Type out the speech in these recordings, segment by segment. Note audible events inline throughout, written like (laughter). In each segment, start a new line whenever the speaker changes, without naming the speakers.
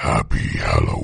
Happy Halloween.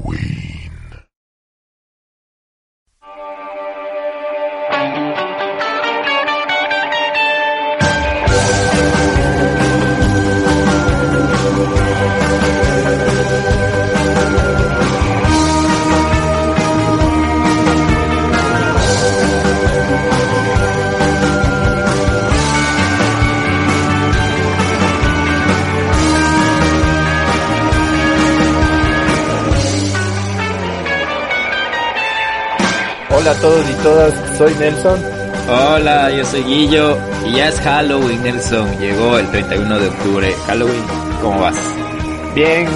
Todos y todas, soy Nelson.
Hola, yo soy Guillo y ya es Halloween, Nelson. Llegó el 31 de octubre. Halloween, ¿cómo vas?
Bien,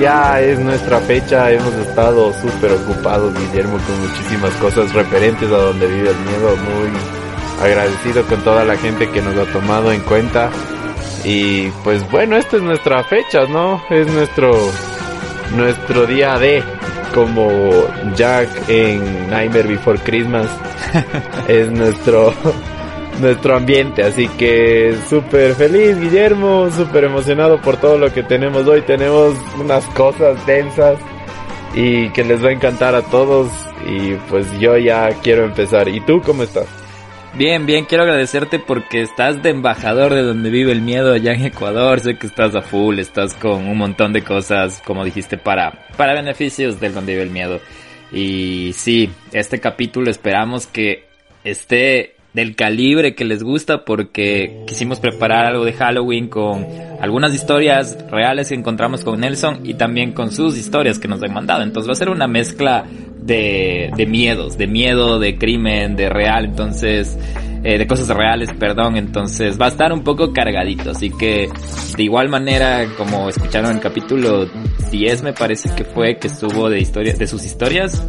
ya es nuestra fecha, hemos estado súper ocupados, Guillermo, con muchísimas cosas referentes a donde vive el miedo. Muy agradecido con toda la gente que nos ha tomado en cuenta. Y pues bueno, esta es nuestra fecha, ¿no? Es nuestro, nuestro día de como Jack en Nightmare Before Christmas. (laughs) es nuestro (laughs) nuestro ambiente, así que súper feliz Guillermo, súper emocionado por todo lo que tenemos hoy. Tenemos unas cosas densas y que les va a encantar a todos y pues yo ya quiero empezar. ¿Y tú cómo estás?
Bien, bien, quiero agradecerte porque estás de embajador de donde vive el miedo allá en Ecuador. Sé que estás a full, estás con un montón de cosas, como dijiste, para, para beneficios del donde vive el miedo. Y sí, este capítulo esperamos que esté del calibre que les gusta porque quisimos preparar algo de Halloween con algunas historias reales que encontramos con Nelson y también con sus historias que nos han mandado. Entonces va a ser una mezcla de, de miedos, de miedo, de crimen, de real, entonces, eh, de cosas reales, perdón, entonces va a estar un poco cargadito, así que de igual manera, como escucharon en el capítulo 10 me parece que fue, que estuvo de historias, de sus historias,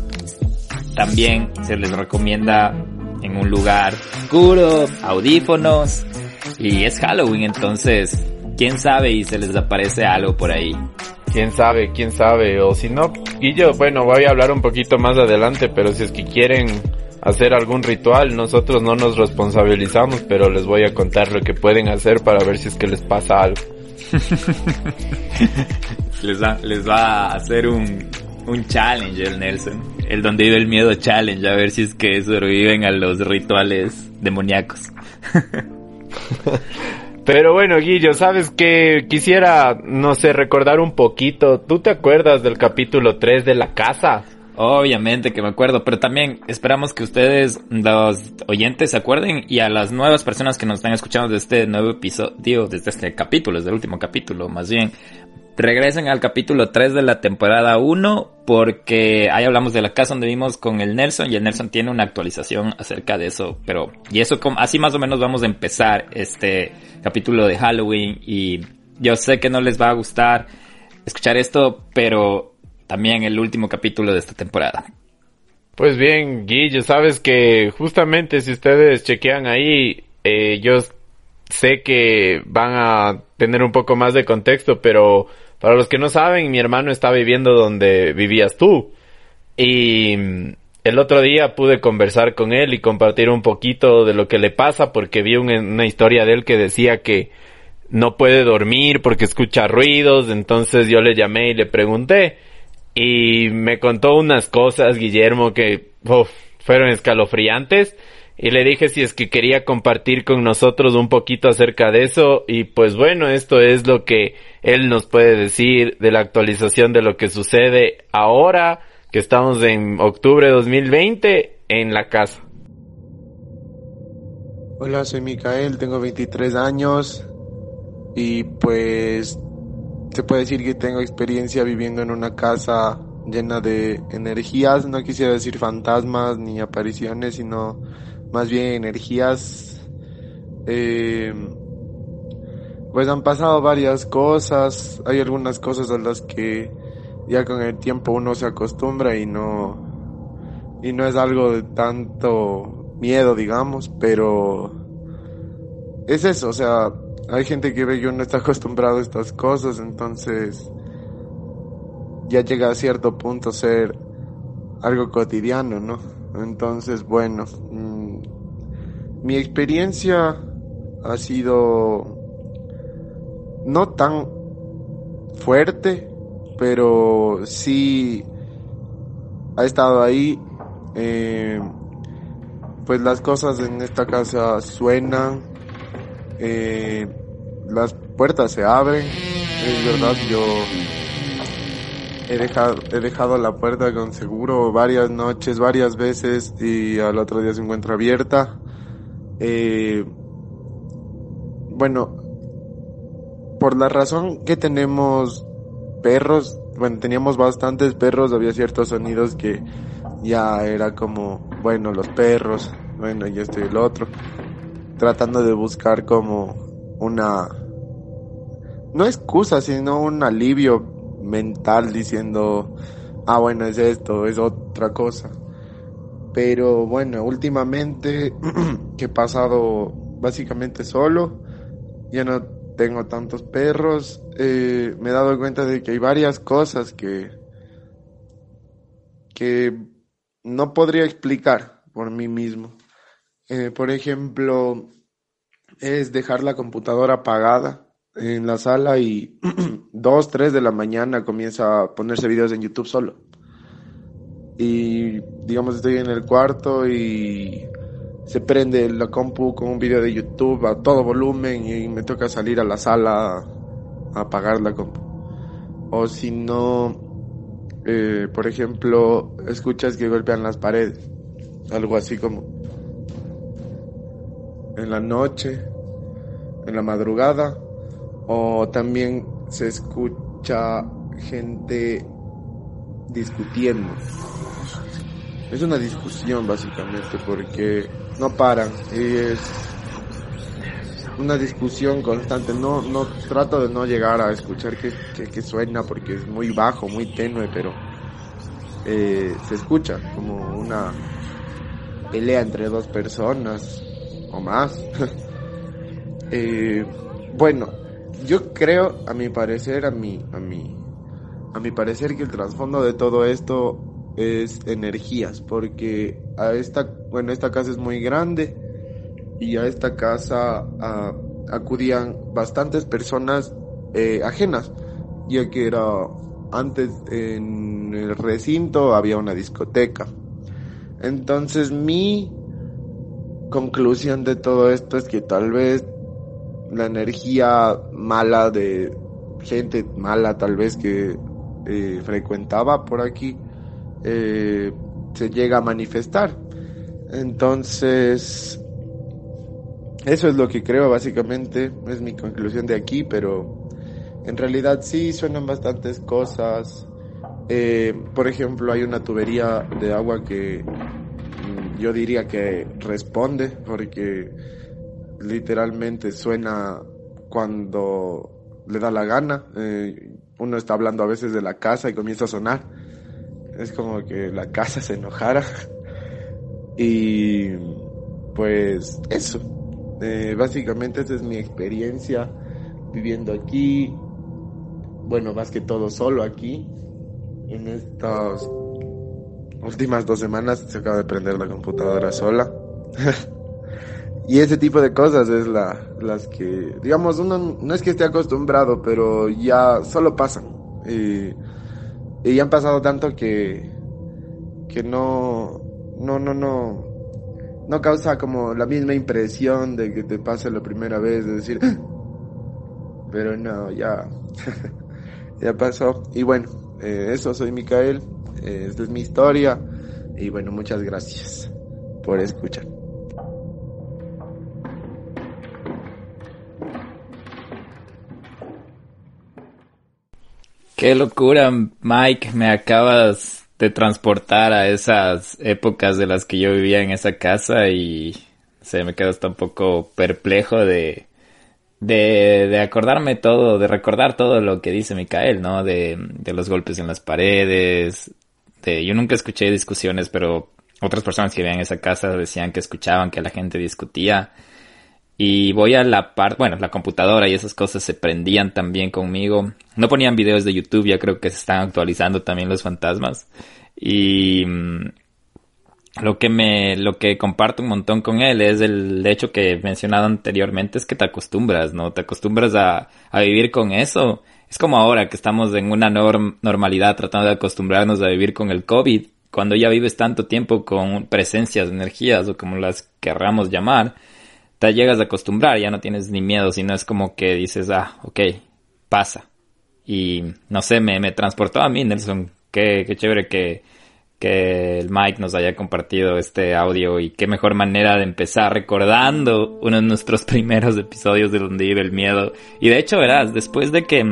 también se les recomienda en un lugar oscuro, audífonos, y es Halloween, entonces, quién sabe y se les aparece algo por ahí.
Quién sabe, quién sabe, o si no, yo, bueno, voy a hablar un poquito más adelante, pero si es que quieren hacer algún ritual, nosotros no nos responsabilizamos, pero les voy a contar lo que pueden hacer para ver si es que les pasa algo. (laughs)
les, va, les va a hacer un, un challenge el Nelson, el donde vive el miedo challenge, a ver si es que sobreviven a los rituales demoníacos. (laughs)
Pero bueno, Guillo, sabes que quisiera, no sé, recordar un poquito. ¿Tú te acuerdas del capítulo 3 de la casa?
Obviamente que me acuerdo, pero también esperamos que ustedes, los oyentes, se acuerden y a las nuevas personas que nos están escuchando de este nuevo episodio, desde este capítulo, desde el último capítulo, más bien, regresen al capítulo 3 de la temporada 1 porque ahí hablamos de la casa donde vimos con el Nelson y el Nelson tiene una actualización acerca de eso, pero y eso así más o menos vamos a empezar este capítulo de Halloween y yo sé que no les va a gustar escuchar esto, pero también el último capítulo de esta temporada.
Pues bien, Guillo, sabes que justamente si ustedes chequean ahí, eh, yo sé que van a tener un poco más de contexto, pero para los que no saben, mi hermano está viviendo donde vivías tú. Y el otro día pude conversar con él y compartir un poquito de lo que le pasa porque vi una historia de él que decía que no puede dormir porque escucha ruidos. Entonces yo le llamé y le pregunté. Y me contó unas cosas, Guillermo, que fueron escalofriantes. Y le dije si es que quería compartir con nosotros un poquito acerca de eso. Y pues bueno, esto es lo que él nos puede decir de la actualización de lo que sucede ahora, que estamos en octubre de 2020, en la casa.
Hola, soy Micael, tengo 23 años. Y pues se puede decir que tengo experiencia viviendo en una casa llena de energías. No quisiera decir fantasmas ni apariciones, sino más bien energías. Eh, pues han pasado varias cosas, hay algunas cosas a las que ya con el tiempo uno se acostumbra y no y no es algo de tanto miedo, digamos, pero es eso, o sea, hay gente que ve que uno está (laughs) acostumbrado a estas cosas, entonces ya llega a cierto punto ser algo cotidiano, ¿no? Entonces, bueno, mi experiencia ha sido no tan fuerte, pero sí ha estado ahí. Eh, pues las cosas en esta casa suenan, eh, las puertas se abren, es verdad, yo he dejado, he dejado la puerta con seguro varias noches, varias veces y al otro día se encuentra abierta. Eh, bueno, por la razón que tenemos perros, bueno, teníamos bastantes perros, había ciertos sonidos que ya era como, bueno, los perros, bueno, y esto y el otro, tratando de buscar como una, no excusa, sino un alivio mental diciendo, ah, bueno, es esto, es otra cosa. Pero bueno, últimamente (clears throat) que he pasado básicamente solo, ya no tengo tantos perros, eh, me he dado cuenta de que hay varias cosas que, que no podría explicar por mí mismo. Eh, por ejemplo, es dejar la computadora apagada en la sala y (clears throat) dos, tres de la mañana comienza a ponerse videos en YouTube solo. Y digamos estoy en el cuarto y se prende la compu con un video de YouTube a todo volumen y me toca salir a la sala a apagar la compu. O si no, eh, por ejemplo, escuchas que golpean las paredes. Algo así como en la noche, en la madrugada, o también se escucha gente discutiendo. Es una discusión básicamente porque no paran y es una discusión constante. No, no trato de no llegar a escuchar que, que, suena porque es muy bajo, muy tenue, pero eh, se escucha como una pelea entre dos personas o más. (laughs) eh, bueno, yo creo, a mi parecer, a mi, a mi, a mi parecer que el trasfondo de todo esto es energías, porque a esta, bueno, esta casa es muy grande y a esta casa acudían bastantes personas eh, ajenas, ya que era antes en el recinto había una discoteca. Entonces mi conclusión de todo esto es que tal vez la energía mala de gente mala tal vez que eh, frecuentaba por aquí eh, se llega a manifestar. Entonces, eso es lo que creo básicamente, es mi conclusión de aquí, pero en realidad sí suenan bastantes cosas. Eh, por ejemplo, hay una tubería de agua que mm, yo diría que responde porque literalmente suena cuando le da la gana. Uno está hablando a veces de la casa y comienza a sonar es como que la casa se enojara. (laughs) y pues eso. Eh, básicamente esa es mi experiencia viviendo aquí. Bueno, más que todo solo aquí. En estas últimas dos semanas se acaba de prender la computadora sola. (laughs) y ese tipo de cosas es la, las que, digamos, uno no es que esté acostumbrado, pero ya solo pasan. Y y han pasado tanto que, que no, no, no, no, no causa como la misma impresión de que te pase la primera vez, de decir, ah". pero no, ya, (laughs) ya pasó. Y bueno, eh, eso, soy Micael, eh, esta es mi historia, y bueno, muchas gracias por escuchar.
Qué locura, Mike, me acabas de transportar a esas épocas de las que yo vivía en esa casa y se me quedo hasta un poco perplejo de, de, de acordarme todo, de recordar todo lo que dice Micael, ¿no? De, de los golpes en las paredes, de, yo nunca escuché discusiones, pero otras personas que vivían en esa casa decían que escuchaban que la gente discutía y voy a la parte, bueno, la computadora y esas cosas se prendían también conmigo. No ponían videos de YouTube, ya creo que se están actualizando también los fantasmas. Y mm, lo que me, lo que comparto un montón con él es el hecho que he mencionado anteriormente, es que te acostumbras, ¿no? Te acostumbras a, a vivir con eso es como ahora que estamos en una norm normalidad tratando de acostumbrarnos a vivir con el COVID, cuando ya vives tanto tiempo con presencias, energías o como las querramos llamar, llegas a acostumbrar, ya no tienes ni miedo, sino es como que dices, ah, ok, pasa. Y no sé, me, me transportó a mí, Nelson. Qué, qué chévere que, que el Mike nos haya compartido este audio y qué mejor manera de empezar recordando uno de nuestros (laughs) primeros episodios de donde vive el miedo. Y de hecho, verás, después de que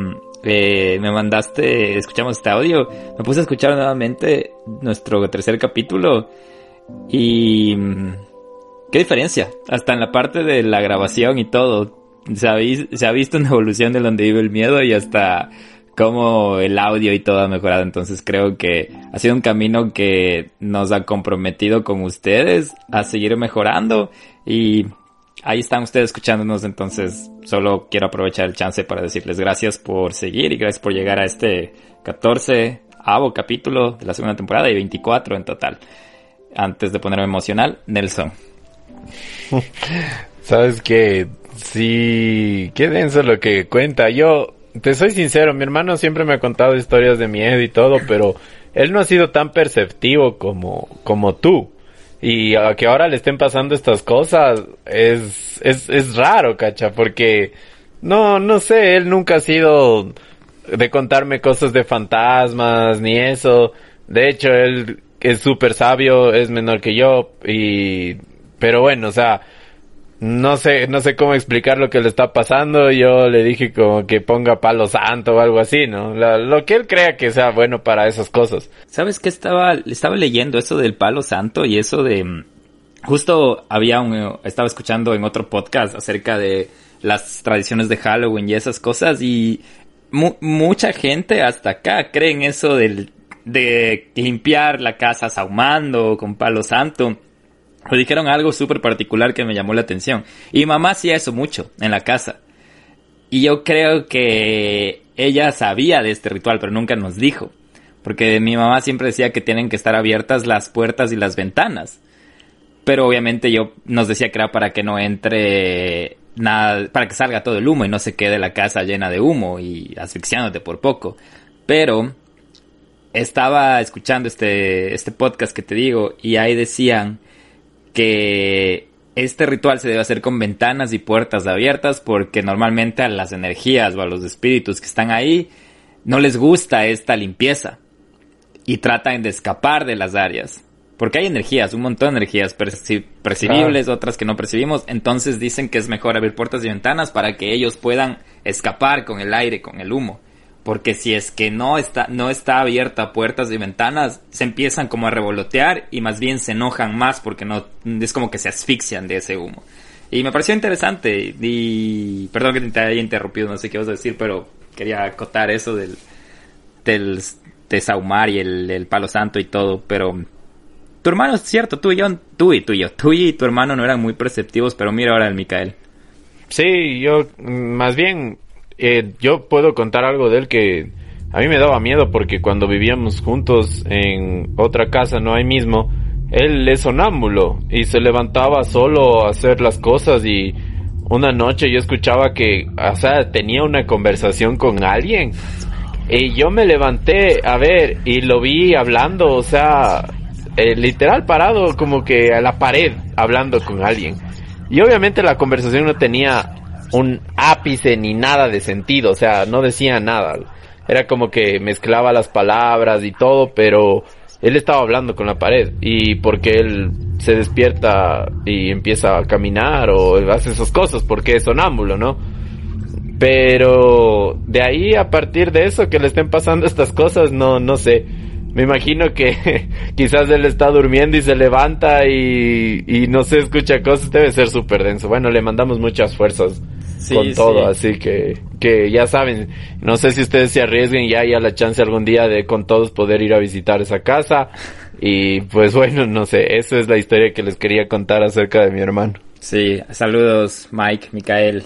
eh, me mandaste, escuchamos este audio, me puse a escuchar nuevamente nuestro tercer capítulo y qué diferencia, hasta en la parte de la grabación y todo. Se ha, visto una evolución de donde vive el miedo y hasta cómo el audio y todo ha mejorado. Entonces creo que ha sido un camino que nos ha comprometido con ustedes a seguir mejorando y ahí están ustedes escuchándonos. Entonces solo quiero aprovechar el chance para decirles gracias por seguir y gracias por llegar a este 14 avo capítulo de la segunda temporada y 24 en total. Antes de ponerme emocional, Nelson. (laughs)
Sabes que sí, qué denso lo que cuenta. Yo te soy sincero, mi hermano siempre me ha contado historias de miedo y todo, pero él no ha sido tan perceptivo como, como tú. Y a que ahora le estén pasando estas cosas es, es, es raro, cacha, porque no, no sé, él nunca ha sido de contarme cosas de fantasmas ni eso. De hecho, él es súper sabio, es menor que yo y, pero bueno, o sea, no sé, no sé cómo explicar lo que le está pasando. Yo le dije como que ponga palo santo o algo así, ¿no? lo que él crea que sea bueno para esas cosas.
¿Sabes qué estaba, estaba leyendo eso del palo santo y eso de, mm, justo había un, estaba escuchando en otro podcast acerca de las tradiciones de Halloween y esas cosas y mucha gente hasta acá cree en eso del, de limpiar la casa sahumando con palo santo. Me dijeron algo súper particular que me llamó la atención. Y mamá hacía eso mucho en la casa. Y yo creo que ella sabía de este ritual, pero nunca nos dijo. Porque mi mamá siempre decía que tienen que estar abiertas las puertas y las ventanas. Pero obviamente yo nos decía que era para que no entre nada, para que salga todo el humo y no se quede la casa llena de humo y asfixiándote por poco. Pero estaba escuchando este, este podcast que te digo y ahí decían que este ritual se debe hacer con ventanas y puertas abiertas porque normalmente a las energías o a los espíritus que están ahí no les gusta esta limpieza y tratan de escapar de las áreas. Porque hay energías, un montón de energías percibibles, otras que no percibimos. Entonces dicen que es mejor abrir puertas y ventanas para que ellos puedan escapar con el aire, con el humo. Porque si es que no está, no está abierta puertas y ventanas, se empiezan como a revolotear y más bien se enojan más porque no, es como que se asfixian de ese humo. Y me pareció interesante y, perdón que te haya interrumpido, no sé qué vas a decir, pero quería acotar eso del, del, de Saumar y el, el palo santo y todo, pero tu hermano es cierto, tú y yo, tú y tú y yo, tú y tu hermano no eran muy perceptivos, pero mira ahora el Micael.
Sí, yo más bien eh, yo puedo contar algo de él que a mí me daba miedo porque cuando vivíamos juntos en otra casa, no ahí mismo, él es sonámbulo y se levantaba solo a hacer las cosas y una noche yo escuchaba que, o sea, tenía una conversación con alguien y yo me levanté a ver y lo vi hablando, o sea, eh, literal parado como que a la pared hablando con alguien. Y obviamente la conversación no tenía un ápice ni nada de sentido, o sea, no decía nada. Era como que mezclaba las palabras y todo, pero él estaba hablando con la pared y porque él se despierta y empieza a caminar o hace esas cosas porque es sonámbulo, ¿no? Pero de ahí a partir de eso que le estén pasando (laughs) estas cosas, no, no sé. Me imagino que (laughs) quizás él está durmiendo y se levanta y, y no se escucha cosas, debe ser súper denso. Bueno, le mandamos muchas fuerzas con todo, así que, que ya saben, no sé si ustedes se arriesguen ya haya la chance algún día de con todos poder ir a visitar esa casa. Y pues bueno, no sé, esa es la historia que les quería contar acerca de mi hermano.
Sí, saludos Mike, Micael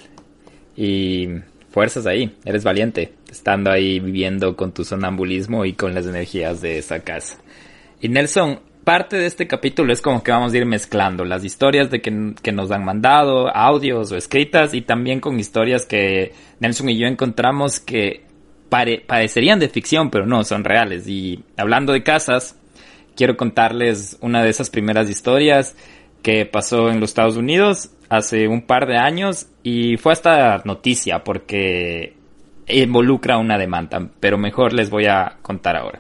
y fuerzas ahí, eres valiente, estando ahí viviendo con tu sonambulismo y con las energías de esa casa. Y Nelson, parte de este capítulo es como que vamos a ir mezclando las historias de que, que, nos han mandado, audios o escritas, y también con historias que Nelson y yo encontramos que parecerían de ficción, pero no, son reales. Y hablando de casas, quiero contarles una de esas primeras historias que pasó en los Estados Unidos hace un par de años y fue hasta noticia porque involucra una demanda, pero mejor les voy a contar ahora.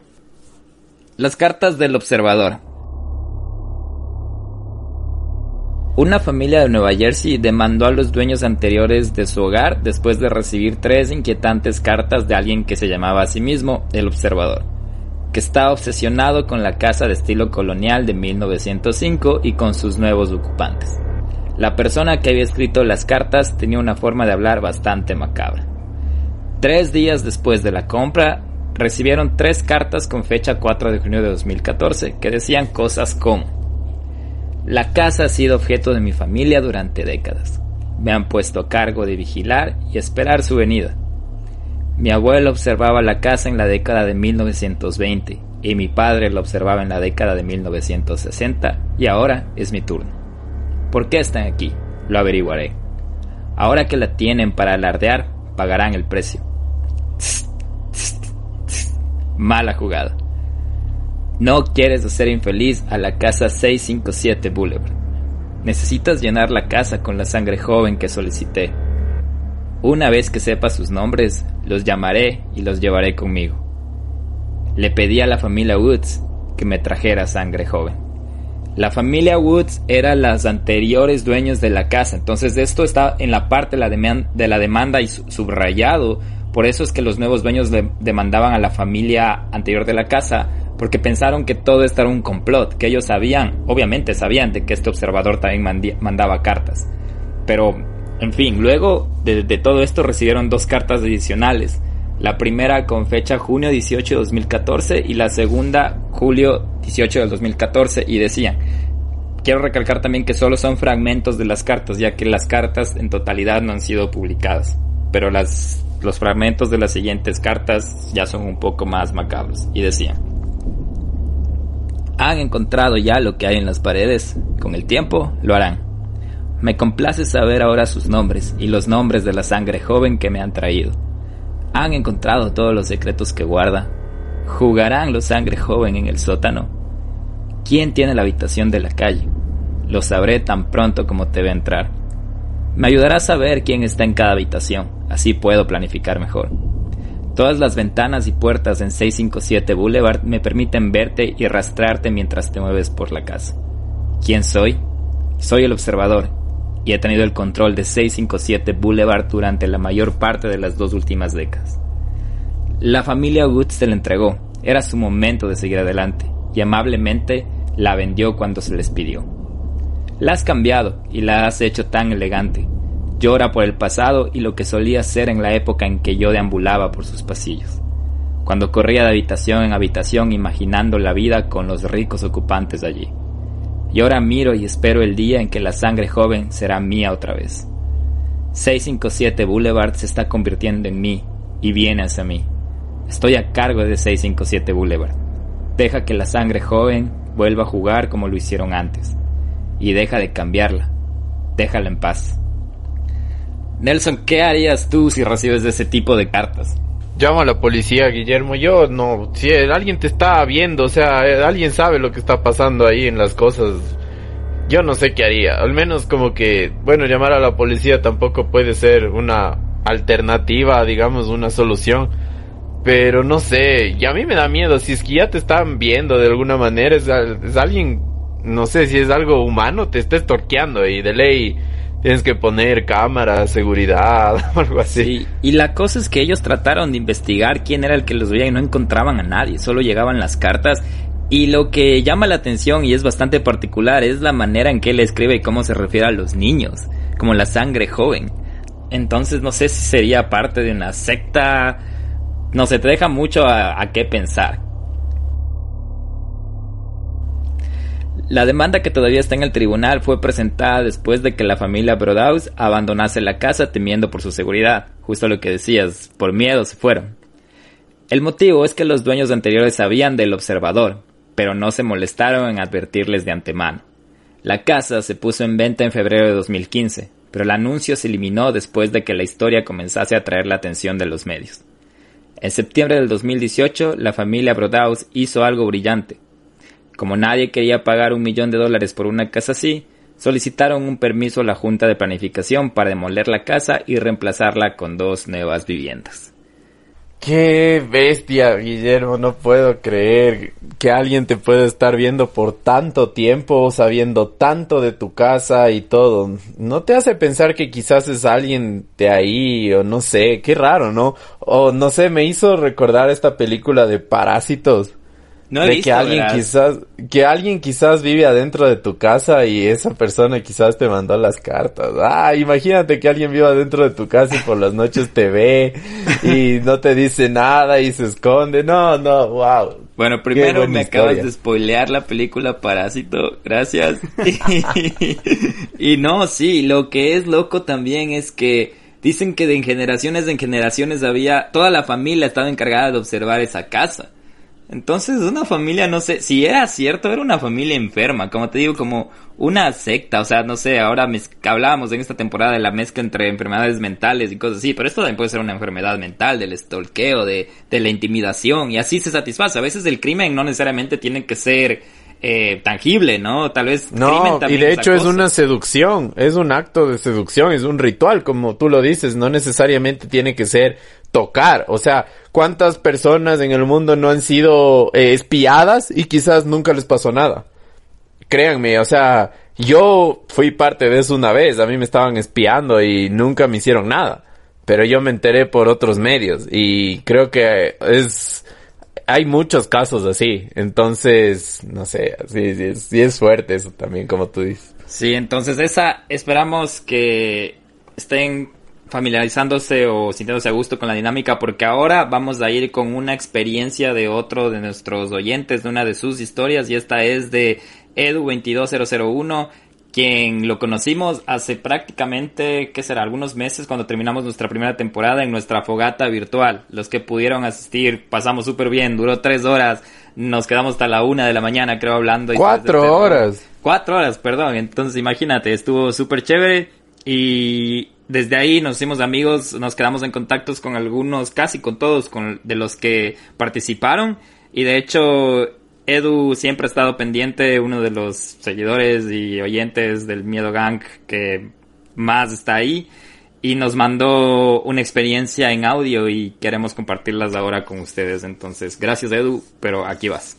Las cartas del observador. Una familia de Nueva Jersey demandó a los dueños anteriores de su hogar después de recibir tres inquietantes cartas de alguien que se llamaba a sí mismo el observador, que estaba obsesionado con la casa de estilo colonial de 1905 y con sus nuevos ocupantes. La persona que había escrito las cartas tenía una forma de hablar bastante macabra. Tres días después de la compra, recibieron tres cartas con fecha 4 de junio de 2014 que decían cosas como La casa ha sido objeto de mi familia durante décadas. Me han puesto a cargo de vigilar y esperar su venida. Mi abuelo observaba la casa en la década de 1920 y mi padre la observaba en la década de 1960 y ahora es mi turno. ¿Por qué están aquí? Lo averiguaré. Ahora que la tienen para alardear, pagarán el precio. Mala jugada. No quieres hacer infeliz a la casa 657 Boulevard. Necesitas llenar la casa con la sangre joven que solicité. Una vez que sepa sus nombres, los llamaré y los llevaré conmigo. Le pedí a la familia Woods que me trajera sangre joven. La familia Woods era las anteriores dueños de la casa, entonces esto está en la parte de la, de la demanda y subrayado. Por eso es que los nuevos dueños demandaban a la familia anterior de la casa, porque pensaron que todo esto era un complot, que ellos sabían, obviamente sabían de que este observador también mandaba cartas. Pero, en fin, luego de, de todo esto recibieron dos cartas adicionales la primera con fecha junio 18 de 2014 y la segunda julio 18 del 2014 y decían, quiero recalcar también que solo son fragmentos de las cartas, ya que las cartas en totalidad no han sido publicadas, pero las, los fragmentos de las siguientes cartas ya son un poco más macabros y decían, han encontrado ya lo que hay en las paredes, con el tiempo lo harán. Me complace saber ahora sus nombres y los nombres de la sangre joven que me han traído han encontrado todos los secretos que guarda. ¿Jugarán los sangre joven en el sótano? ¿Quién tiene la habitación de la calle? Lo sabré tan pronto como te ve entrar. Me ayudará a saber quién está en cada habitación, así puedo planificar mejor. Todas las ventanas y puertas en 657 Boulevard me permiten verte y arrastrarte mientras te mueves por la casa. ¿Quién soy? Soy el observador, y ha tenido el control de 657 Boulevard durante la mayor parte de las dos últimas décadas. La familia Woods se la entregó, era su momento de seguir adelante, y amablemente la vendió cuando se les pidió. La has cambiado y la has hecho tan elegante. Llora por el pasado y lo que solía ser en la época en que yo deambulaba por sus pasillos, cuando corría de habitación en habitación imaginando la vida con los ricos ocupantes allí. Y ahora miro y espero el día en que la sangre joven será mía otra vez. 657 Boulevard se está convirtiendo en mí y viene hacia mí. Estoy a cargo de 657 Boulevard. Deja que la sangre joven vuelva a jugar como lo hicieron antes. Y deja de cambiarla. Déjala en paz. Nelson, ¿qué harías tú si recibes ese tipo de cartas?
Llamo a la policía, Guillermo. Yo no, si alguien te está viendo, o sea, eh, alguien sabe lo que está pasando ahí en las cosas. Yo no sé qué haría. Al menos como que, bueno, llamar a la policía tampoco puede ser una alternativa, digamos, una solución. Pero no sé, y a mí me da miedo. Si es que ya te están viendo de alguna manera, es, es alguien, no sé si es algo humano, te está estorqueando y de ley Tienes que poner cámaras, seguridad, (laughs) algo así.
y la cosa es que ellos trataron de investigar quién era el que los veía y no encontraban a nadie, solo llegaban las cartas. Y lo que llama la atención y es bastante particular es la manera en que él escribe y cómo se refiere a los niños, como la sangre joven. Entonces no sé si sería parte de una secta, no sé, te deja mucho a qué pensar. La demanda que todavía está en el tribunal fue presentada después de que la familia Brodaus abandonase la casa temiendo por su seguridad. Justo lo que decías, por miedo se fueron. El motivo es que los dueños anteriores sabían del observador, pero no se molestaron en advertirles de antemano. La casa se puso en venta en febrero de 2015, pero el anuncio se eliminó después de que la historia comenzase a atraer la atención de los medios. En septiembre del 2018, la familia Brodaus hizo algo brillante. Como nadie quería pagar un millón de dólares por una casa así, solicitaron un permiso a la Junta de Planificación para demoler la casa y reemplazarla con dos nuevas viviendas.
Qué bestia, Guillermo, no puedo creer que alguien te pueda estar viendo por tanto tiempo, sabiendo tanto de tu casa y todo. ¿No te hace pensar que quizás es alguien de ahí o no sé, qué raro, ¿no? O no sé, me hizo recordar esta película de Parásitos.
No he
de
visto,
que alguien quizás que alguien quizás vive adentro de tu casa y esa persona quizás te mandó las cartas. Ah, imagínate que alguien vive adentro de tu casa y por las noches te ve y no te dice nada y se esconde. No, no, wow.
Bueno, primero me acabas de spoilear la película Parásito, gracias. (laughs) y no, sí, lo que es loco también es que dicen que de generaciones en generaciones había, toda la familia estaba encargada de observar esa casa. Entonces, una familia, no sé, si era cierto, era una familia enferma, como te digo, como una secta, o sea, no sé, ahora hablábamos en esta temporada de la mezcla entre enfermedades mentales y cosas así, pero esto también puede ser una enfermedad mental, del stalkeo, de, de la intimidación, y así se satisface. A veces el crimen no necesariamente tiene que ser eh, tangible, ¿no? Tal vez crimen
No, y de hecho es una seducción, es un acto de seducción, es un ritual, como tú lo dices, no necesariamente tiene que ser tocar, o sea, ¿cuántas personas en el mundo no han sido eh, espiadas y quizás nunca les pasó nada? Créanme, o sea, yo fui parte de eso una vez, a mí me estaban espiando y nunca me hicieron nada, pero yo me enteré por otros medios y creo que es hay muchos casos así, entonces, no sé, sí, sí, sí es fuerte eso también, como tú dices.
Sí, entonces esa esperamos que estén familiarizándose o sintiéndose a gusto con la dinámica porque ahora vamos a ir con una experiencia de otro de nuestros oyentes, de una de sus historias y esta es de Edu22001 quien lo conocimos hace prácticamente, ¿qué será? Algunos meses cuando terminamos nuestra primera temporada en nuestra fogata virtual. Los que pudieron asistir pasamos súper bien, duró tres horas, nos quedamos hasta la una de la mañana creo hablando. y
Cuatro horas.
Cuatro horas, perdón. Entonces imagínate, estuvo súper chévere y desde ahí nos hicimos amigos, nos quedamos en contactos con algunos, casi con todos, con, de los que participaron y de hecho Edu siempre ha estado pendiente, uno de los seguidores y oyentes del Miedo Gang que más está ahí y nos mandó una experiencia en audio y queremos compartirlas ahora con ustedes. Entonces, gracias Edu, pero aquí vas.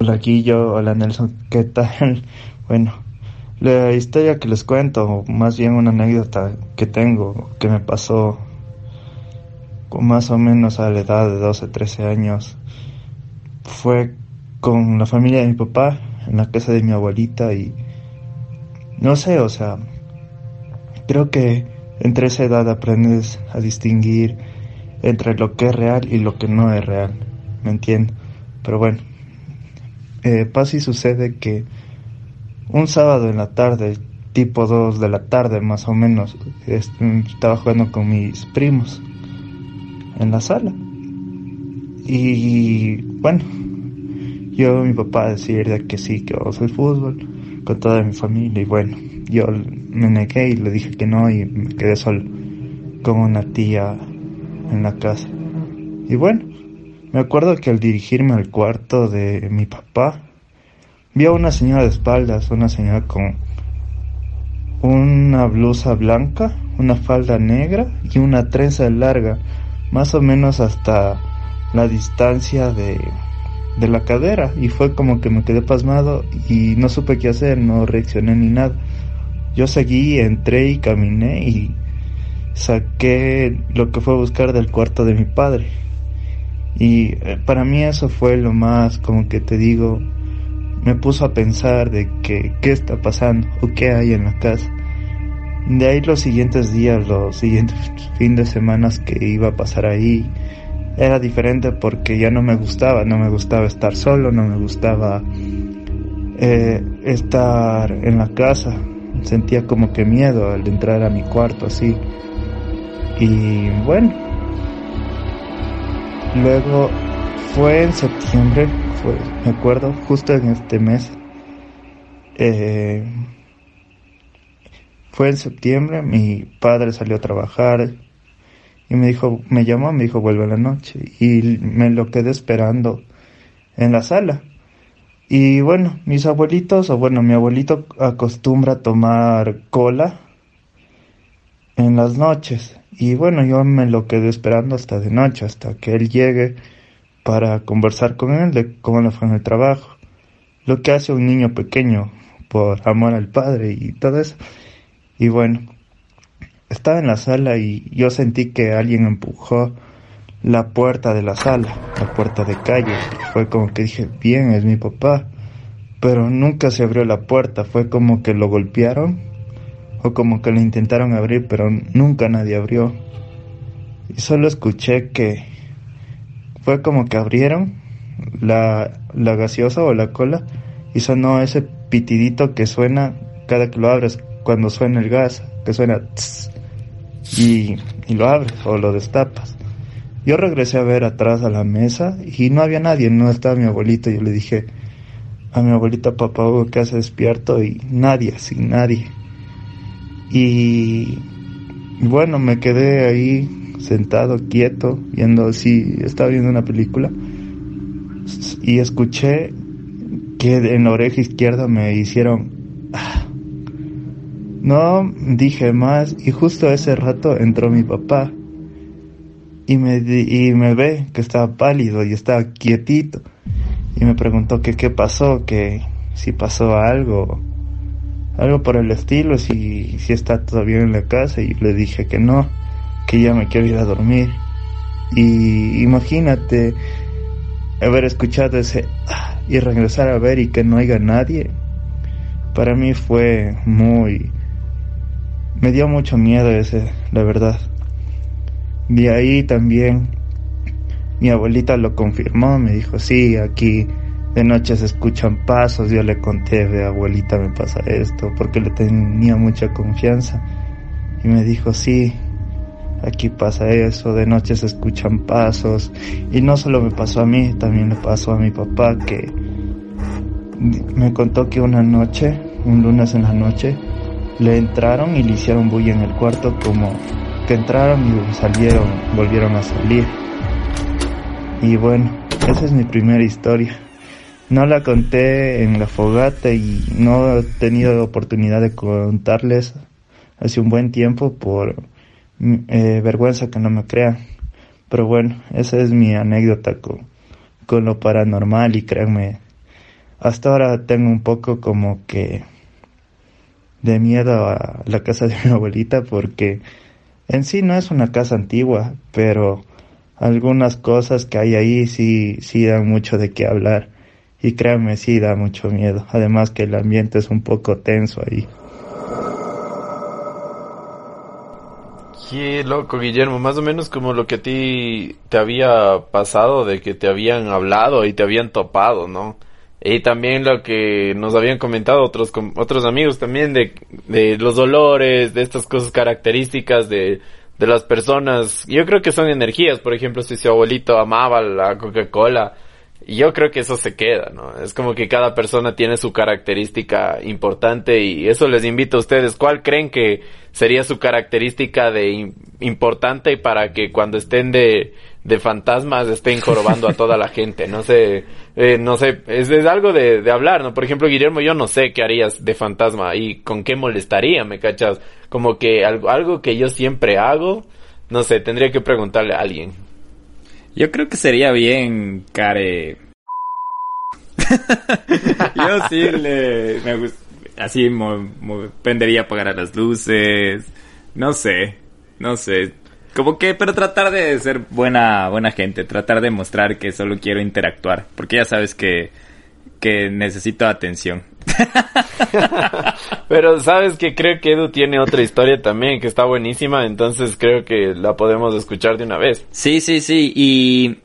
Hola Guillo, hola Nelson, ¿qué tal? (laughs) Bueno, la historia que les cuento, o más bien una anécdota que tengo, que me pasó con más o menos a la edad de 12, 13 años, fue con la familia de mi papá, en la casa de mi abuelita y no sé, o sea, creo que entre esa edad aprendes a distinguir entre lo que es real y lo que no es real, ¿me entiendes? Pero bueno, eh, pasa y sucede que un sábado en la tarde, tipo 2 de la tarde más o menos, est- estaba jugando con mis primos en la sala. Y bueno, yo mi papá decir de que sí, que vamos al fútbol con toda mi familia y bueno, yo me negué y le dije que no y me quedé solo con una tía en la casa. Y bueno, me acuerdo que al dirigirme al cuarto de mi papá, vi a una señora de espaldas, una señora con una blusa blanca, una falda negra y una trenza larga, más o menos hasta la distancia de, de la cadera. Y fue como que me quedé pasmado y no supe qué hacer, no reaccioné ni nada. Yo seguí, entré y caminé y saqué lo que fue buscar del cuarto de mi padre. Y eh, para mí eso fue lo más, como que te digo, me puso a pensar de que qué está pasando o qué hay en la casa. De ahí los siguientes días, los siguientes (laughs) fin de semanas que iba a pasar ahí, era diferente porque ya no me gustaba, no me gustaba estar solo, no me gustaba eh, estar en la casa. Sentía como que miedo al entrar a mi cuarto así. Y bueno, luego fue en septiembre, fue, me acuerdo, justo en este mes. Eh, fue en septiembre, mi padre salió a trabajar Y me dijo, me llamó, me dijo, vuelve a la noche. Y me lo quedé esperando en la sala. Y bueno, mis abuelitos, o bueno, mi abuelito acostumbra tomar cola en las noches. Y bueno, yo me lo quedé esperando hasta de noche, hasta que él llegue para conversar con él de cómo le fue en el trabajo. Lo que hace un niño pequeño por amor al padre y todo eso. Y bueno, estaba en la sala y yo sentí que alguien empujó la puerta de la sala, la puerta de calle. Fue como que dije, bien, es mi papá. Pero nunca se abrió la puerta, fue como que lo golpearon o como que lo intentaron abrir, pero nunca nadie abrió. Y solo escuché que fue como que abrieron la, la gaseosa o la cola y sonó ese pitidito que suena cada que lo abres cuando suena el gas, que suena y, y lo abres o lo destapas. Yo regresé a ver atrás a la mesa y no había nadie, no estaba mi abuelito. Yo le dije a mi abuelita, papá Hugo, ¿qué hace despierto? Y nadie, sin nadie. Y, bueno, me quedé ahí sentado, quieto, viendo así, estaba viendo una película y escuché que en la oreja izquierda me hicieron... Ah". No dije más y justo ese rato entró mi papá y me, y me ve que estaba pálido y estaba quietito y me preguntó que qué pasó, que si pasó algo algo por el estilo, si, si está todavía en la casa y le dije que no, que ya me quiero ir a dormir. Y imagínate haber escuchado ese ah, y regresar a ver y que no haya nadie. Para mí fue muy... Me dio mucho miedo ese, la verdad. De ahí también mi abuelita lo confirmó, me dijo, sí, aquí de noche se escuchan pasos, yo le conté, de abuelita me pasa esto, porque le tenía mucha confianza. Y me dijo, sí, aquí pasa eso, de noche se escuchan pasos. Y no solo me pasó a mí, también le pasó a mi papá que me contó que una noche, un lunes en la noche, le entraron y le hicieron bulla en el cuarto como que entraron y salieron, volvieron a salir. Y bueno, esa es mi primera historia. No la conté en la fogata y no he tenido oportunidad de contarles hace un buen tiempo por eh, vergüenza que no me crean. Pero bueno, esa es mi anécdota con, con lo paranormal y créanme, hasta ahora tengo un poco como que de miedo a la casa de (laughs) mi abuelita porque en sí no es una casa antigua, pero algunas cosas que hay ahí sí, sí dan mucho de qué hablar. Y créanme, sí da mucho miedo. Además que el ambiente es un poco tenso ahí.
Qué loco, Guillermo. Más o menos como lo que a ti te había pasado, de que te habían hablado y te habían topado, ¿no? Y también lo que nos habían comentado otros otros amigos también de, de los dolores, de estas cosas características de, de las personas. Yo creo que son energías. Por ejemplo, si su abuelito amaba la Coca-Cola, yo creo que eso se queda, ¿no? Es como que cada persona tiene su característica importante y eso les invito a ustedes. ¿Cuál creen que sería su característica de importante para que cuando estén de, de fantasmas estén jorobando a toda la (laughs) gente? No sé, eh, no sé, es, es algo de, de, hablar, ¿no? Por ejemplo, Guillermo, yo no sé qué harías de fantasma y con qué molestaría, ¿me cachas? Como que algo, algo que yo siempre hago, no sé, tendría que preguntarle a alguien.
Yo creo que sería bien, Care. (laughs) Yo sí le. Me gust... Así mo, prendería a apagar las luces. No sé. No sé. Como que, pero tratar de ser buena, buena gente. Tratar de mostrar que solo quiero interactuar. Porque ya sabes que, que necesito atención. (laughs)
Pero sabes que creo que Edu tiene otra historia también que está buenísima, entonces creo que la podemos escuchar de una vez.
Sí, sí, sí. Y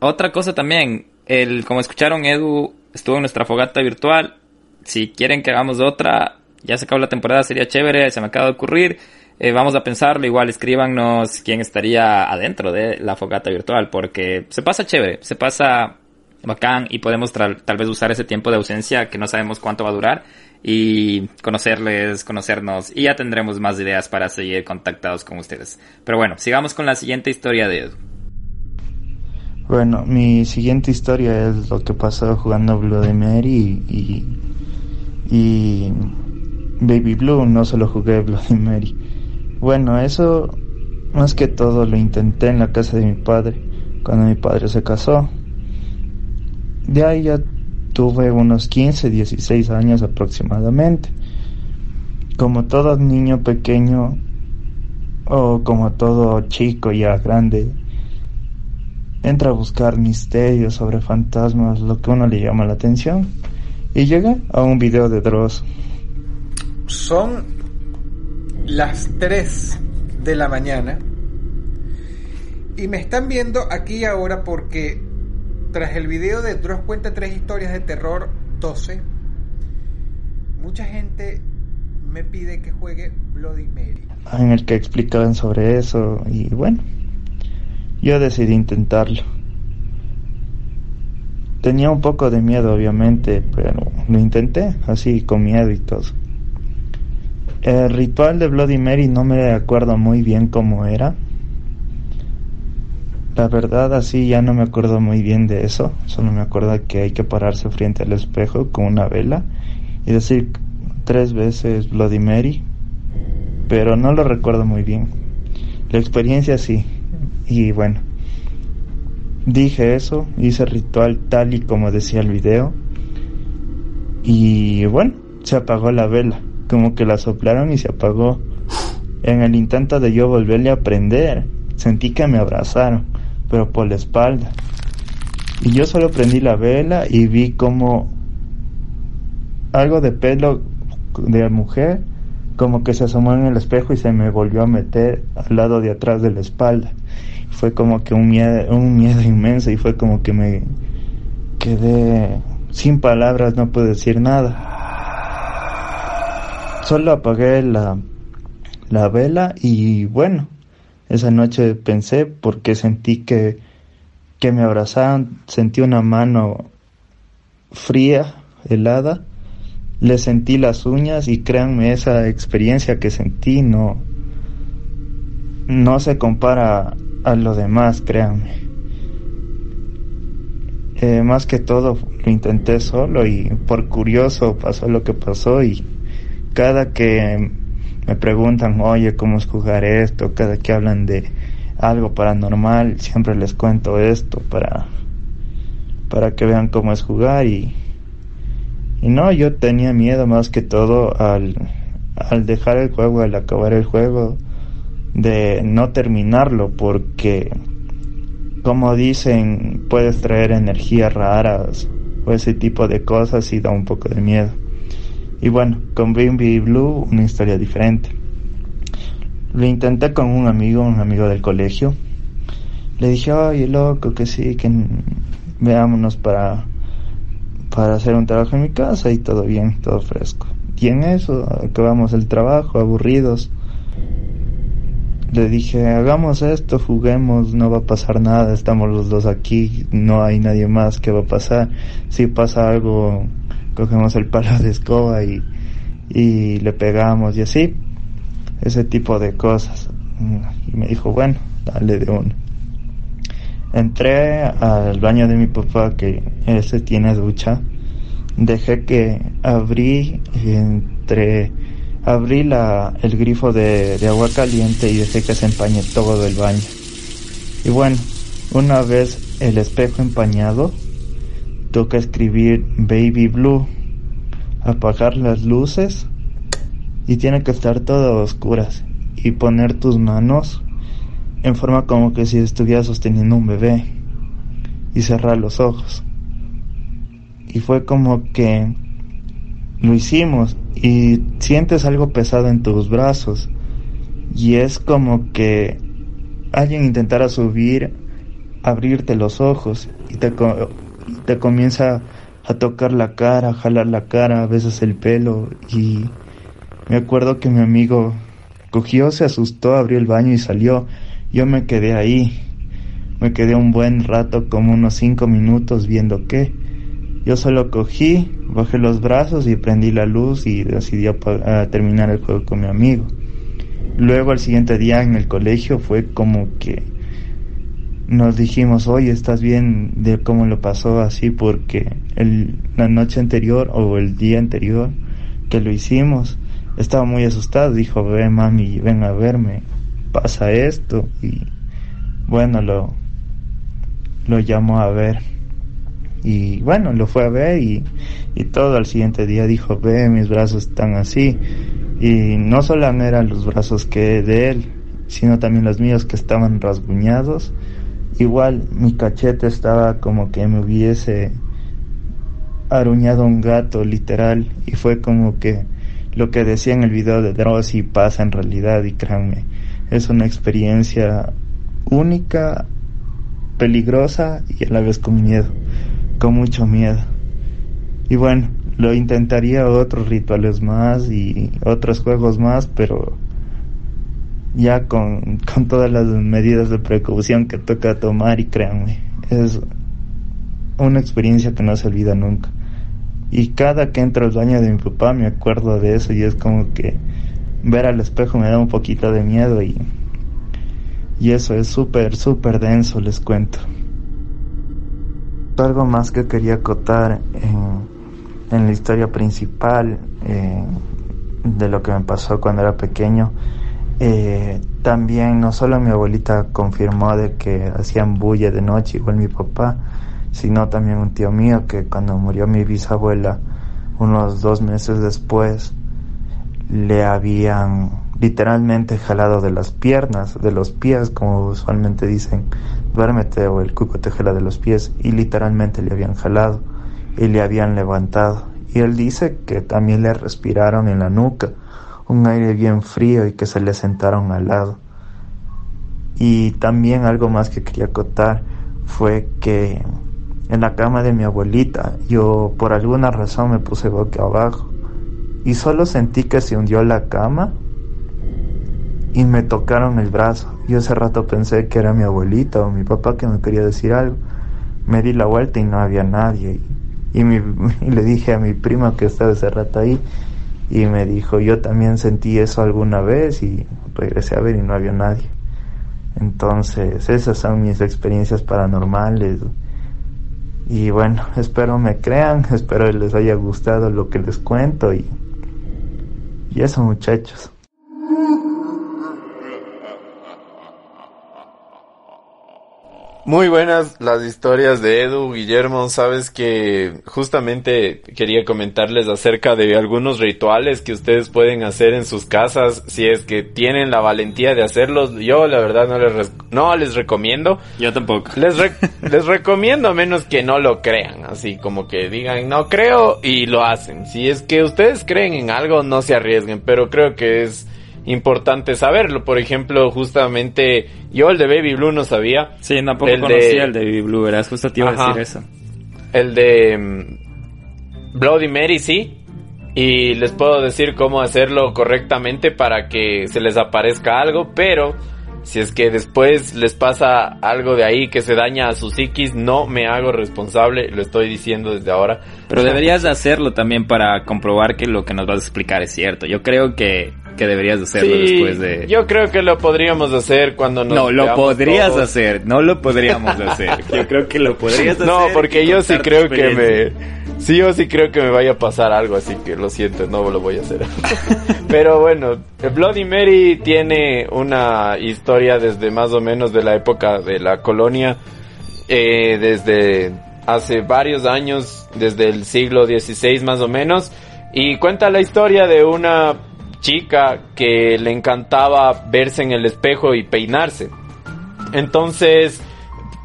otra cosa también, el como escucharon Edu estuvo en nuestra fogata virtual. Si quieren que hagamos otra, ya se acabó la temporada, sería chévere, se me acaba de ocurrir. Eh, vamos a pensarlo, igual escríbanos quién estaría adentro de la fogata virtual, porque se pasa chévere, se pasa bacán y podemos tal vez usar ese tiempo de ausencia que no sabemos cuánto va a durar y conocerles, conocernos y ya tendremos más ideas para seguir contactados con ustedes. Pero bueno, sigamos con la siguiente historia de Edu.
Bueno, mi siguiente historia es lo que pasó jugando Bloody Mary y, y, Baby Blue, no solo jugué Mary. Bueno, eso más que todo lo intenté en la casa de mi padre, cuando mi padre se casó. De ahí ya tuve unos 15, 16 años aproximadamente. Como todo niño pequeño o como todo chico ya grande, entra a buscar misterios sobre fantasmas, lo que uno le llama la atención, y llega a un video de Dross.
Son las 3 de la mañana y me están viendo aquí ahora porque tras el video de Dross cuenta tres historias de terror 12, mucha gente me pide que juegue Bloody Mary.
En el que explicaban sobre eso y bueno, yo decidí intentarlo. Tenía un poco de miedo obviamente, pero lo intenté así con miedo y todo. El ritual de Bloody Mary no me acuerdo muy bien cómo era. La verdad así ya no me acuerdo muy bien de eso. Solo me acuerdo que hay que pararse frente al espejo con una vela y decir tres veces Bloody Mary. Pero no lo recuerdo muy bien. La experiencia sí. Y bueno. Dije eso, hice el ritual tal y como decía el video. Y bueno, se apagó la vela como que la soplaron y se apagó. En el intento de yo volverle a prender, sentí que me abrazaron, pero por la espalda. Y yo solo prendí la vela y vi como algo de pelo de mujer como que se asomó en el espejo y se me volvió a meter al lado de atrás de la espalda. Fue como que un miedo, un miedo inmenso y fue como que me quedé sin palabras, no pude decir nada. Solo apagué la, la vela y bueno, esa noche pensé porque sentí que, que me abrazaban, sentí una mano fría, helada, le sentí las uñas y créanme, esa experiencia que sentí no, no se compara a lo demás, créanme. Eh, más que todo lo intenté solo y por curioso pasó lo que pasó y cada que me preguntan, oye, ¿cómo es jugar esto? Cada que hablan de algo paranormal, siempre les cuento esto para, para que vean cómo es jugar y, y no, yo tenía miedo más que todo al, al dejar el juego, al acabar el juego, de no terminarlo porque como dicen puedes traer energías raras o ese tipo de cosas y da un poco de miedo. Y bueno, con Baby Blue una historia diferente. Lo intenté con un amigo, un amigo del colegio. Le dije, oye, loco, que sí, que veámonos para, para hacer un trabajo en mi casa y todo bien, todo fresco. Y en eso, acabamos el trabajo, aburridos. Le dije, hagamos esto, juguemos, no va a pasar nada, estamos los dos aquí, no hay nadie más, ¿qué va a pasar? Si pasa algo, cogemos el palo de escoba y, y le pegamos y así, ese tipo de cosas. Y me dijo, bueno, dale de uno. Entré al baño de mi papá, que ese tiene ducha. Dejé que abrí entre abrí la, el grifo de, de agua caliente y dejé que se empañe todo el baño. Y bueno, una vez el espejo empañado, toca escribir baby blue, apagar las luces y tiene que estar todo a oscuras y poner tus manos en forma como que si estuvieras sosteniendo un bebé y cerrar los ojos. Y fue como que lo hicimos y sientes algo pesado en tus brazos y es como que alguien intentara subir, abrirte los ojos y te, comienza a tocar la cara, a jalar la cara, a veces el pelo y me acuerdo que mi amigo cogió, se asustó, abrió el baño y salió. Yo me quedé ahí. Me quedé un buen rato, como unos cinco minutos viendo qué. Yo solo cogí, bajé los brazos y prendí la luz y decidí a terminar el juego con mi amigo. Luego al siguiente día en el colegio fue como que nos dijimos, oye, ¿estás bien de cómo lo pasó así? Porque el, la noche anterior o el día anterior que lo hicimos, estaba muy asustado. Dijo, ven mami, ven a verme, pasa esto. Y bueno, lo, lo llamó a ver. Y bueno, lo fue a ver y, y todo al siguiente día dijo, ve, mis brazos están así. Y no solo eran los brazos que de él, sino también los míos que estaban rasguñados. Igual mi cachete estaba como que me hubiese aruñado un gato, literal. Y fue como que lo que decía en el video de Dross y pasa en realidad. Y créanme, es una experiencia única, peligrosa y a la vez con miedo, con mucho miedo. Y bueno, lo intentaría otros rituales más y otros juegos más, pero ya con, con todas las medidas de precaución que toca tomar y créanme, es una experiencia que no se olvida nunca. Y cada que entro al baño de mi papá me acuerdo de eso y es como que ver al espejo me da un poquito de miedo y, y eso es súper, súper denso, les cuento. Algo más que quería acotar en en la historia principal eh, de lo que me pasó cuando era pequeño. Eh, también no solo mi abuelita confirmó de que hacían bulla de noche, igual mi papá, sino también un tío mío que cuando murió mi bisabuela, unos dos meses después, le habían literalmente jalado de las piernas, de los pies, como usualmente dicen, duérmete o el cuco te jala de los pies, y literalmente le habían jalado y le habían levantado. Y él dice que también le respiraron en la nuca un aire bien frío y que se le sentaron al lado. Y también algo más que quería contar fue que en la cama de mi abuelita yo por alguna razón me puse boca abajo y solo sentí que se hundió la cama y me tocaron el brazo. Yo ese rato pensé que era mi abuelita o mi papá que me quería decir algo. Me di la vuelta y no había nadie. Y, (laughs) le dije a mi prima que estaba ese rato ahí y me dijo, yo también sentí eso alguna vez y regresé a ver y no había nadie. Entonces, esas son mis experiencias paranormales. Y bueno, espero me crean, (laughs) espero les haya gustado lo que les cuento y, y eso muchachos.
Muy buenas las historias de Edu, Guillermo. Sabes que justamente quería comentarles acerca de algunos rituales que ustedes pueden hacer en sus casas si es que tienen la valentía de hacerlos. Yo la verdad no les, no les recomiendo.
Yo tampoco.
Les, (laughs) les recomiendo a menos que no lo crean. Así como que digan no creo y lo hacen. Si es que ustedes creen en algo no se arriesguen. Pero creo que es importante saberlo. Por ejemplo, justamente yo el de Baby Blue no sabía.
Sí, tampoco el conocía el de Baby Blue, verás, justo te iba a decir eso.
El de mm, Bloody Mary sí. Y les puedo decir cómo hacerlo correctamente para que se les aparezca algo, pero si es que después les pasa algo de ahí que se daña a su psiquis, no me hago responsable, lo estoy diciendo desde ahora.
Pero deberías hacerlo también para comprobar que lo que nos vas a explicar es cierto. Yo creo que que deberías hacerlo después de...
Yo creo que lo podríamos hacer cuando nos...
No, lo podrías hacer, no lo podríamos (laughs) hacer. Yo creo que lo podrías hacer.
No, porque yo sí creo que me... Sí, yo sí creo que me vaya a pasar algo, así que lo siento, no lo voy a hacer. (laughs) Pero bueno, Bloody Mary tiene una historia desde más o menos de la época de la colonia, eh, desde hace varios años, desde el siglo XVI más o menos, y cuenta la historia de una chica que le encantaba verse en el espejo y peinarse. Entonces,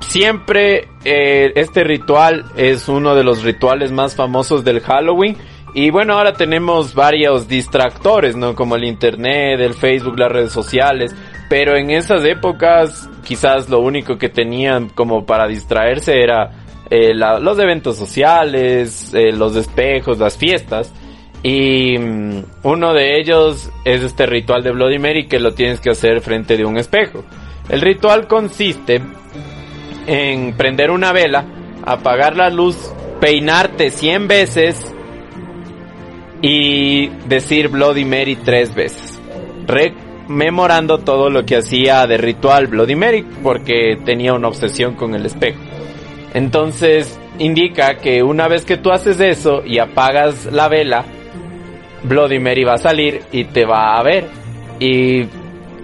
siempre eh, este ritual es uno de los rituales más famosos del Halloween. Y bueno, ahora tenemos varios distractores, ¿no? Como el internet, el Facebook, las redes sociales. Pero en esas épocas, quizás lo único que tenían como para distraerse era eh, los eventos sociales, eh, los espejos, las fiestas. Y mm, uno de ellos es este ritual de Bloody Mary que lo tienes que hacer frente de un espejo. El ritual consiste en prender una vela, apagar la luz, peinarte 100 veces y decir Bloody Mary tres veces, rememorando todo lo que hacía de ritual Bloody Mary, porque tenía una obsesión con el espejo. Entonces indica que una vez que tú haces eso y apagas la vela, Bloody Mary va a salir y te va a ver. Y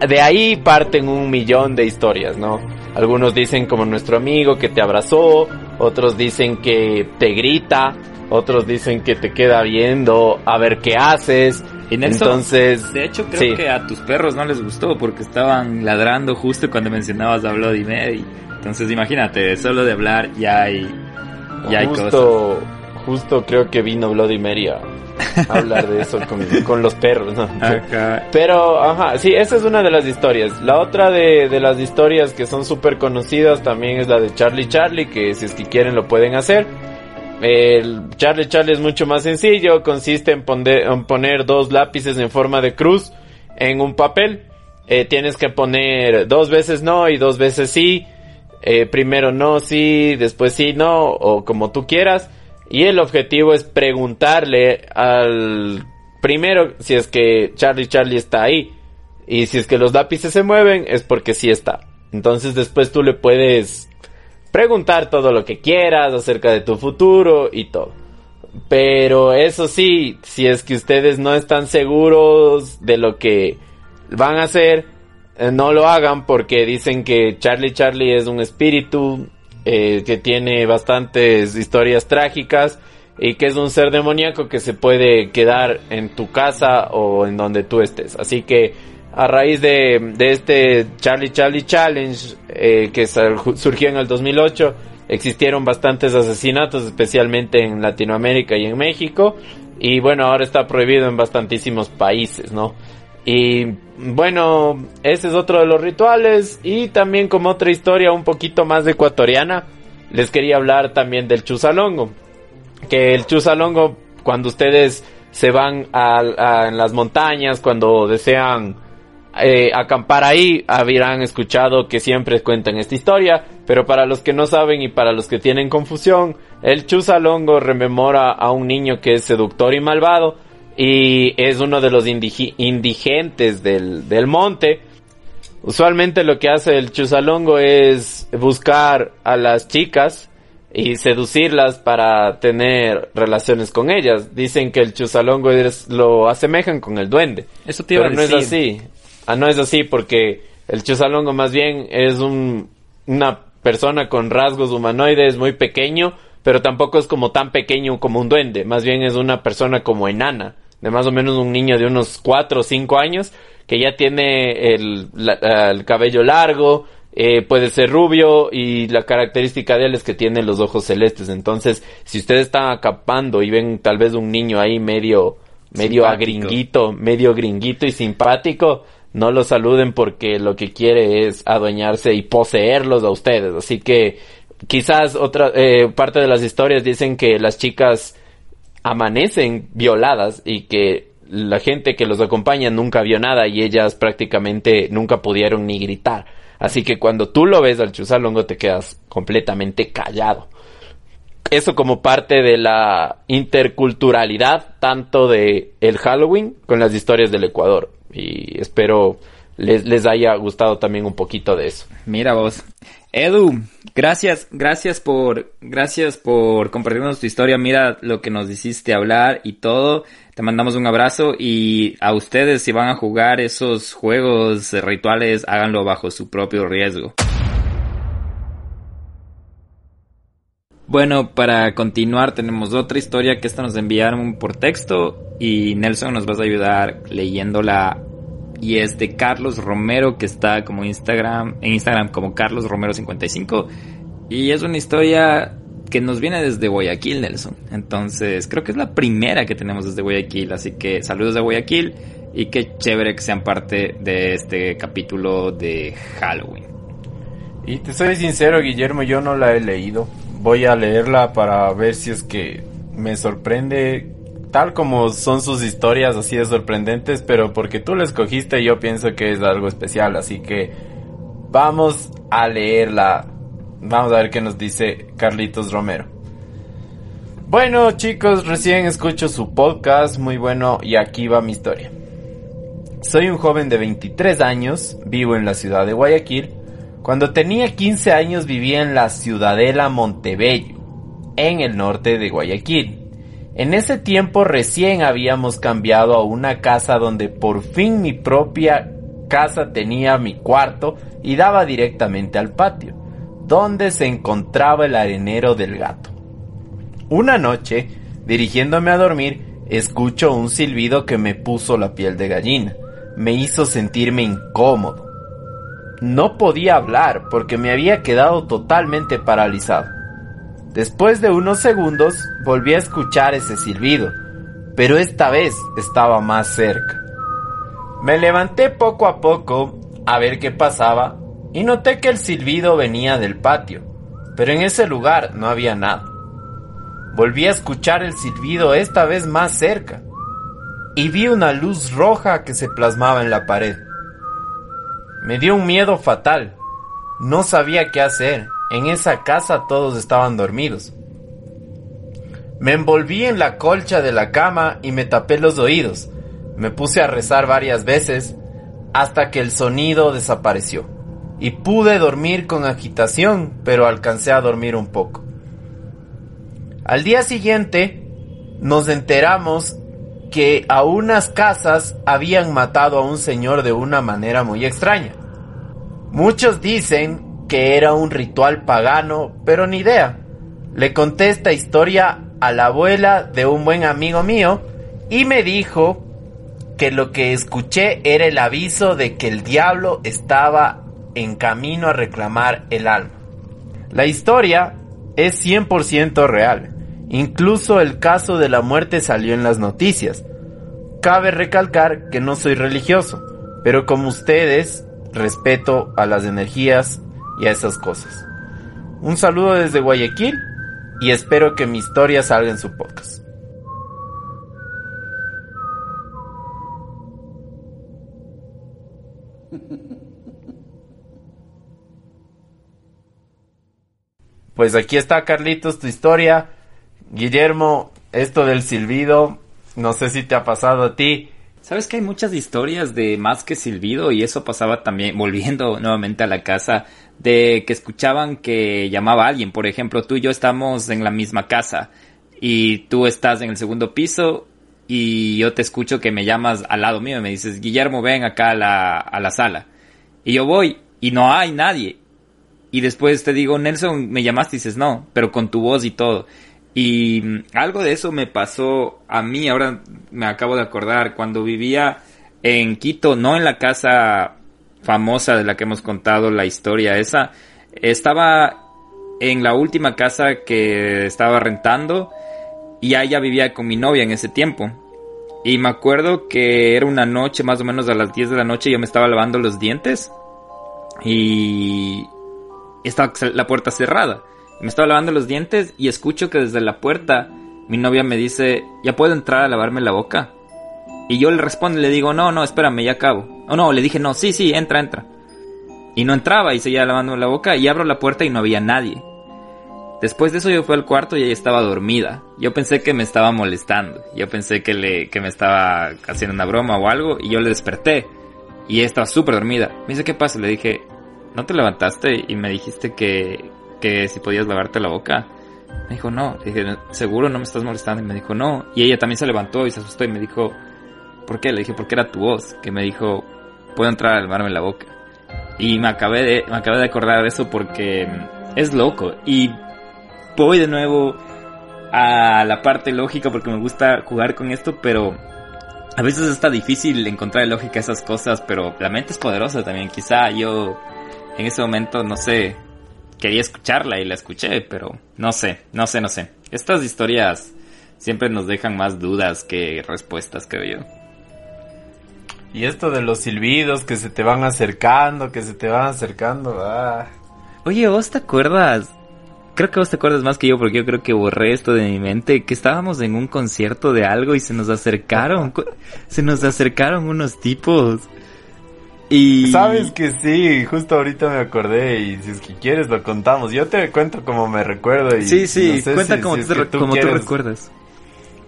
de ahí parten un millón de historias, ¿no? Algunos dicen como nuestro amigo que te abrazó, otros dicen que te grita, otros dicen que te queda viendo a ver qué haces.
Y Nelson,
Entonces,
de hecho creo
sí.
que a tus perros no les gustó porque estaban ladrando justo cuando mencionabas a Bloody Mary. Entonces imagínate, solo de hablar ya hay, ya hay cosas.
justo, justo creo que vino Bloody Mary a (laughs) hablar de eso con, con los perros, ¿no? Pero, ajá, sí, esa es una de las historias. La otra de, de las historias que son súper conocidas también es la de Charlie Charlie, que si es que quieren lo pueden hacer. El Charlie Charlie es mucho más sencillo, consiste en poner, en poner dos lápices en forma de cruz en un papel. Eh, tienes que poner dos veces no y dos veces sí. Eh, primero no, sí, después sí, no, o como tú quieras. Y el objetivo es preguntarle al primero si es que Charlie Charlie está ahí. Y si es que los lápices se mueven es porque sí está. Entonces después tú le puedes preguntar todo lo que quieras acerca de tu futuro y todo. Pero eso sí, si es que ustedes no están seguros de lo que van a hacer, eh, no lo hagan porque dicen que Charlie Charlie es un espíritu eh, que tiene bastantes historias trágicas y que es un ser demoníaco que se puede quedar en tu casa o en donde tú estés. Así que a raíz de, este Charlie Charlie Challenge eh, que sur- surgió en el 2008, existieron bastantes asesinatos, especialmente en Latinoamérica y en México. Y bueno, ahora está prohibido en bastantísimos países, ¿no? Y bueno, ese es otro de los rituales. Y también como otra historia un poquito más ecuatoriana, les quería hablar también del chusalongo. Que el chusalongo, cuando ustedes se van a, en las montañas, cuando desean eh, acampar ahí, habrán escuchado que siempre cuentan esta historia, pero para los que no saben y para los que tienen confusión, el chusalongo rememora a un niño que es seductor y malvado y es uno de los indigentes del, del monte. Usualmente lo que hace el chusalongo es buscar a las chicas y seducirlas para tener relaciones con ellas. Dicen que el chusalongo es- lo asemejan con el duende.
Eso te iba
Pero
a
no es así. Ah, no es así porque el chusalongo más bien es un, una persona con rasgos humanoides muy pequeño, pero tampoco es como tan pequeño como un duende. Más bien es una persona como enana, de más o menos un niño de unos 4 o 5 años, que ya tiene el, la- el cabello largo, eh, puede ser rubio y la característica de él es que tiene los ojos celestes. Entonces, si ustedes están acampando y ven tal vez un niño ahí medio, medio
Simpático.
agringuito, medio gringuito y simpático, no lo saluden porque lo que quiere es adueñarse y poseerlos a ustedes. Así que quizás otra eh, parte de las historias dicen que las chicas amanecen violadas y que la gente que los acompaña nunca vio nada y ellas prácticamente nunca pudieron ni gritar. Así que cuando tú lo ves al chusalongo te quedas completamente callado. Eso como parte de la interculturalidad tanto de el Halloween con las historias del Ecuador. Y espero les, les haya gustado también un poquito de eso.
Mira vos. Edu, gracias, gracias por, gracias por compartirnos tu historia. Mira lo que nos hiciste hablar y todo. Te mandamos un abrazo y a ustedes si van a jugar esos juegos eh, rituales, háganlo bajo su propio riesgo. Bueno, para continuar tenemos otra historia que esta nos enviaron por texto y Nelson nos vas a ayudar leyéndola y es de Carlos Romero que está como Instagram en Instagram como Carlos Romero 55 y es una historia que nos viene desde Guayaquil Nelson. Entonces creo que es la primera que tenemos desde Guayaquil así que saludos a Guayaquil y qué chévere que sean parte de este capítulo de Halloween.
Y te soy sincero, Guillermo, yo no la he leído. Voy a leerla para ver si es que me sorprende, tal como son sus historias así de sorprendentes, pero porque tú la escogiste yo pienso que es algo especial, así que vamos a leerla. Vamos a ver qué nos dice Carlitos Romero. Bueno chicos, recién escucho su podcast, muy bueno, y aquí va mi historia. Soy un joven de 23 años, vivo en la ciudad de Guayaquil. Cuando tenía 15 años vivía en la ciudadela Montebello, en el norte de Guayaquil. En ese tiempo recién habíamos cambiado a una casa donde por fin mi propia casa tenía mi cuarto y daba directamente al patio, donde se encontraba el arenero del gato. Una noche, dirigiéndome a dormir, escucho un silbido que me puso la piel de gallina. Me hizo sentirme incómodo. No podía hablar porque me había quedado totalmente paralizado. Después de unos segundos volví a escuchar ese silbido, pero esta vez estaba más cerca. Me levanté poco a poco a ver qué pasaba y noté que el silbido venía del patio, pero en ese lugar no había nada. Volví a escuchar el silbido esta vez más cerca y vi una luz roja que se plasmaba en la pared. Me dio un miedo fatal. No sabía qué hacer. En esa casa todos estaban dormidos. Me envolví en la colcha de la cama y me tapé los oídos. Me puse a rezar varias veces hasta que el sonido desapareció. Y pude dormir con agitación, pero alcancé a dormir un poco. Al día siguiente nos enteramos que a unas casas habían matado a un señor de una manera muy extraña. Muchos dicen que era un ritual pagano, pero ni idea. Le conté esta historia a la abuela de un buen amigo mío y me dijo que lo que escuché era el aviso de que el diablo estaba en camino a reclamar el alma. La historia es 100% real. Incluso el caso de la muerte salió en las noticias. Cabe recalcar que no soy religioso, pero como ustedes, respeto a las energías y a esas cosas. Un saludo desde Guayaquil y espero que mi historia salga en su podcast. (laughs) Pues aquí está Carlitos, tu historia. Guillermo, esto del silbido, no sé si te ha pasado a ti.
Sabes que hay muchas historias de más que silbido y eso pasaba también, volviendo nuevamente a la casa, de que escuchaban que llamaba a alguien. Por ejemplo, tú y yo estamos en la misma casa y tú estás en el segundo piso y yo te escucho que me llamas al lado mío y me dices, Guillermo, ven acá a la, a la sala. Y yo voy y no hay nadie. Y después te digo, Nelson, me llamaste y dices, no, pero con tu voz y todo. Y mm, algo de eso me pasó a mí, ahora me acabo de acordar, cuando vivía en Quito, no en la casa famosa de la que hemos contado la historia esa, estaba en la última casa que estaba rentando y allá vivía con mi novia en ese tiempo. Y me acuerdo que era una noche, más o menos a las 10 de la noche, yo me estaba lavando los dientes y estaba la puerta cerrada. Me estaba lavando los dientes y escucho que desde la puerta mi novia me dice, ¿ya puedo entrar a lavarme la boca? Y yo le respondo y le digo, no, no, espérame, ya acabo. O no, le dije, no, sí, sí, entra, entra. Y no entraba y seguía lavándome la boca y abro la puerta y no había nadie. Después de eso yo fui al cuarto y ella estaba dormida. Yo pensé que me estaba molestando. Yo pensé que, le, que me estaba haciendo una broma o algo y yo le desperté. Y ella estaba súper dormida. Me dice, ¿qué pasa? Le dije, ¿no te levantaste y me dijiste que, que si podías lavarte la boca. Me dijo, no. Le dije, ¿seguro no me estás molestando? Y me dijo, no. Y ella también se levantó y se asustó y me dijo, ¿por qué? Le dije, porque era tu voz. Que me dijo, puedo entrar a lavarme la boca. Y me acabé de, me acabé de acordar de eso porque es loco. Y voy de nuevo a la parte lógica porque me gusta jugar con esto, pero a veces está difícil encontrar lógica a esas cosas, pero la mente es poderosa también. Quizá yo en ese momento, no sé, quería escucharla y la escuché, pero no sé, no sé, no sé. Estas historias siempre nos dejan más dudas que respuestas, creo yo.
Y esto de los silbidos que se te van acercando, que se te van acercando, ah.
Oye, ¿vos te acuerdas? Creo que vos te acuerdas más que yo porque yo creo que borré esto de mi mente, que estábamos en un concierto de algo y se nos acercaron, se nos acercaron unos tipos Y...
Sabes que sí, justo ahorita me acordé y si es que quieres lo contamos. Yo te cuento como me recuerdo y
Sí, sí,
no sé
cuenta
si-
como,
si
tú, como tú recuerdas.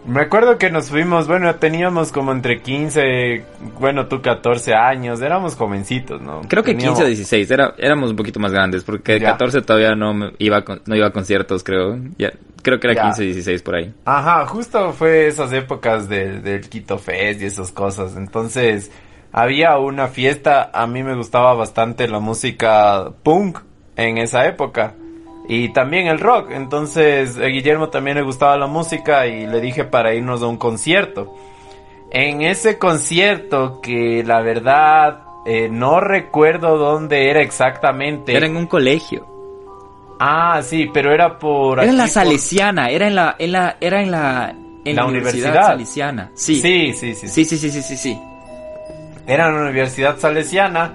Me acuerdo que nos fuimos, bueno, teníamos como entre 15, bueno, tú 14 años, éramos jovencitos, ¿no?
Creo que
Teníamos-
15 o 16, era, éramos un poquito más grandes, porque
Ya.
14 todavía no iba con- no iba a conciertos, creo. Ya, creo que era
Ya.
15 16 por ahí.
Ajá, justo fue esas épocas del, del Quito Fest y esas cosas. Entonces, había una fiesta, a mí me gustaba bastante la música punk en esa época. Y también el rock. Entonces, a Guillermo también le gustaba la música y le dije para irnos a un concierto. En ese concierto, que la verdad eh, no recuerdo dónde era exactamente.
Era en un colegio.
Ah, sí, pero era por...
Era en la
por-
Salesiana, era en la, en la, era en la, en
La
la
universidad.
universidad, Salesiana. Sí.
Sí, sí, sí.
Sí, sí, sí, sí, sí, sí.
Era en la Universidad Salesiana.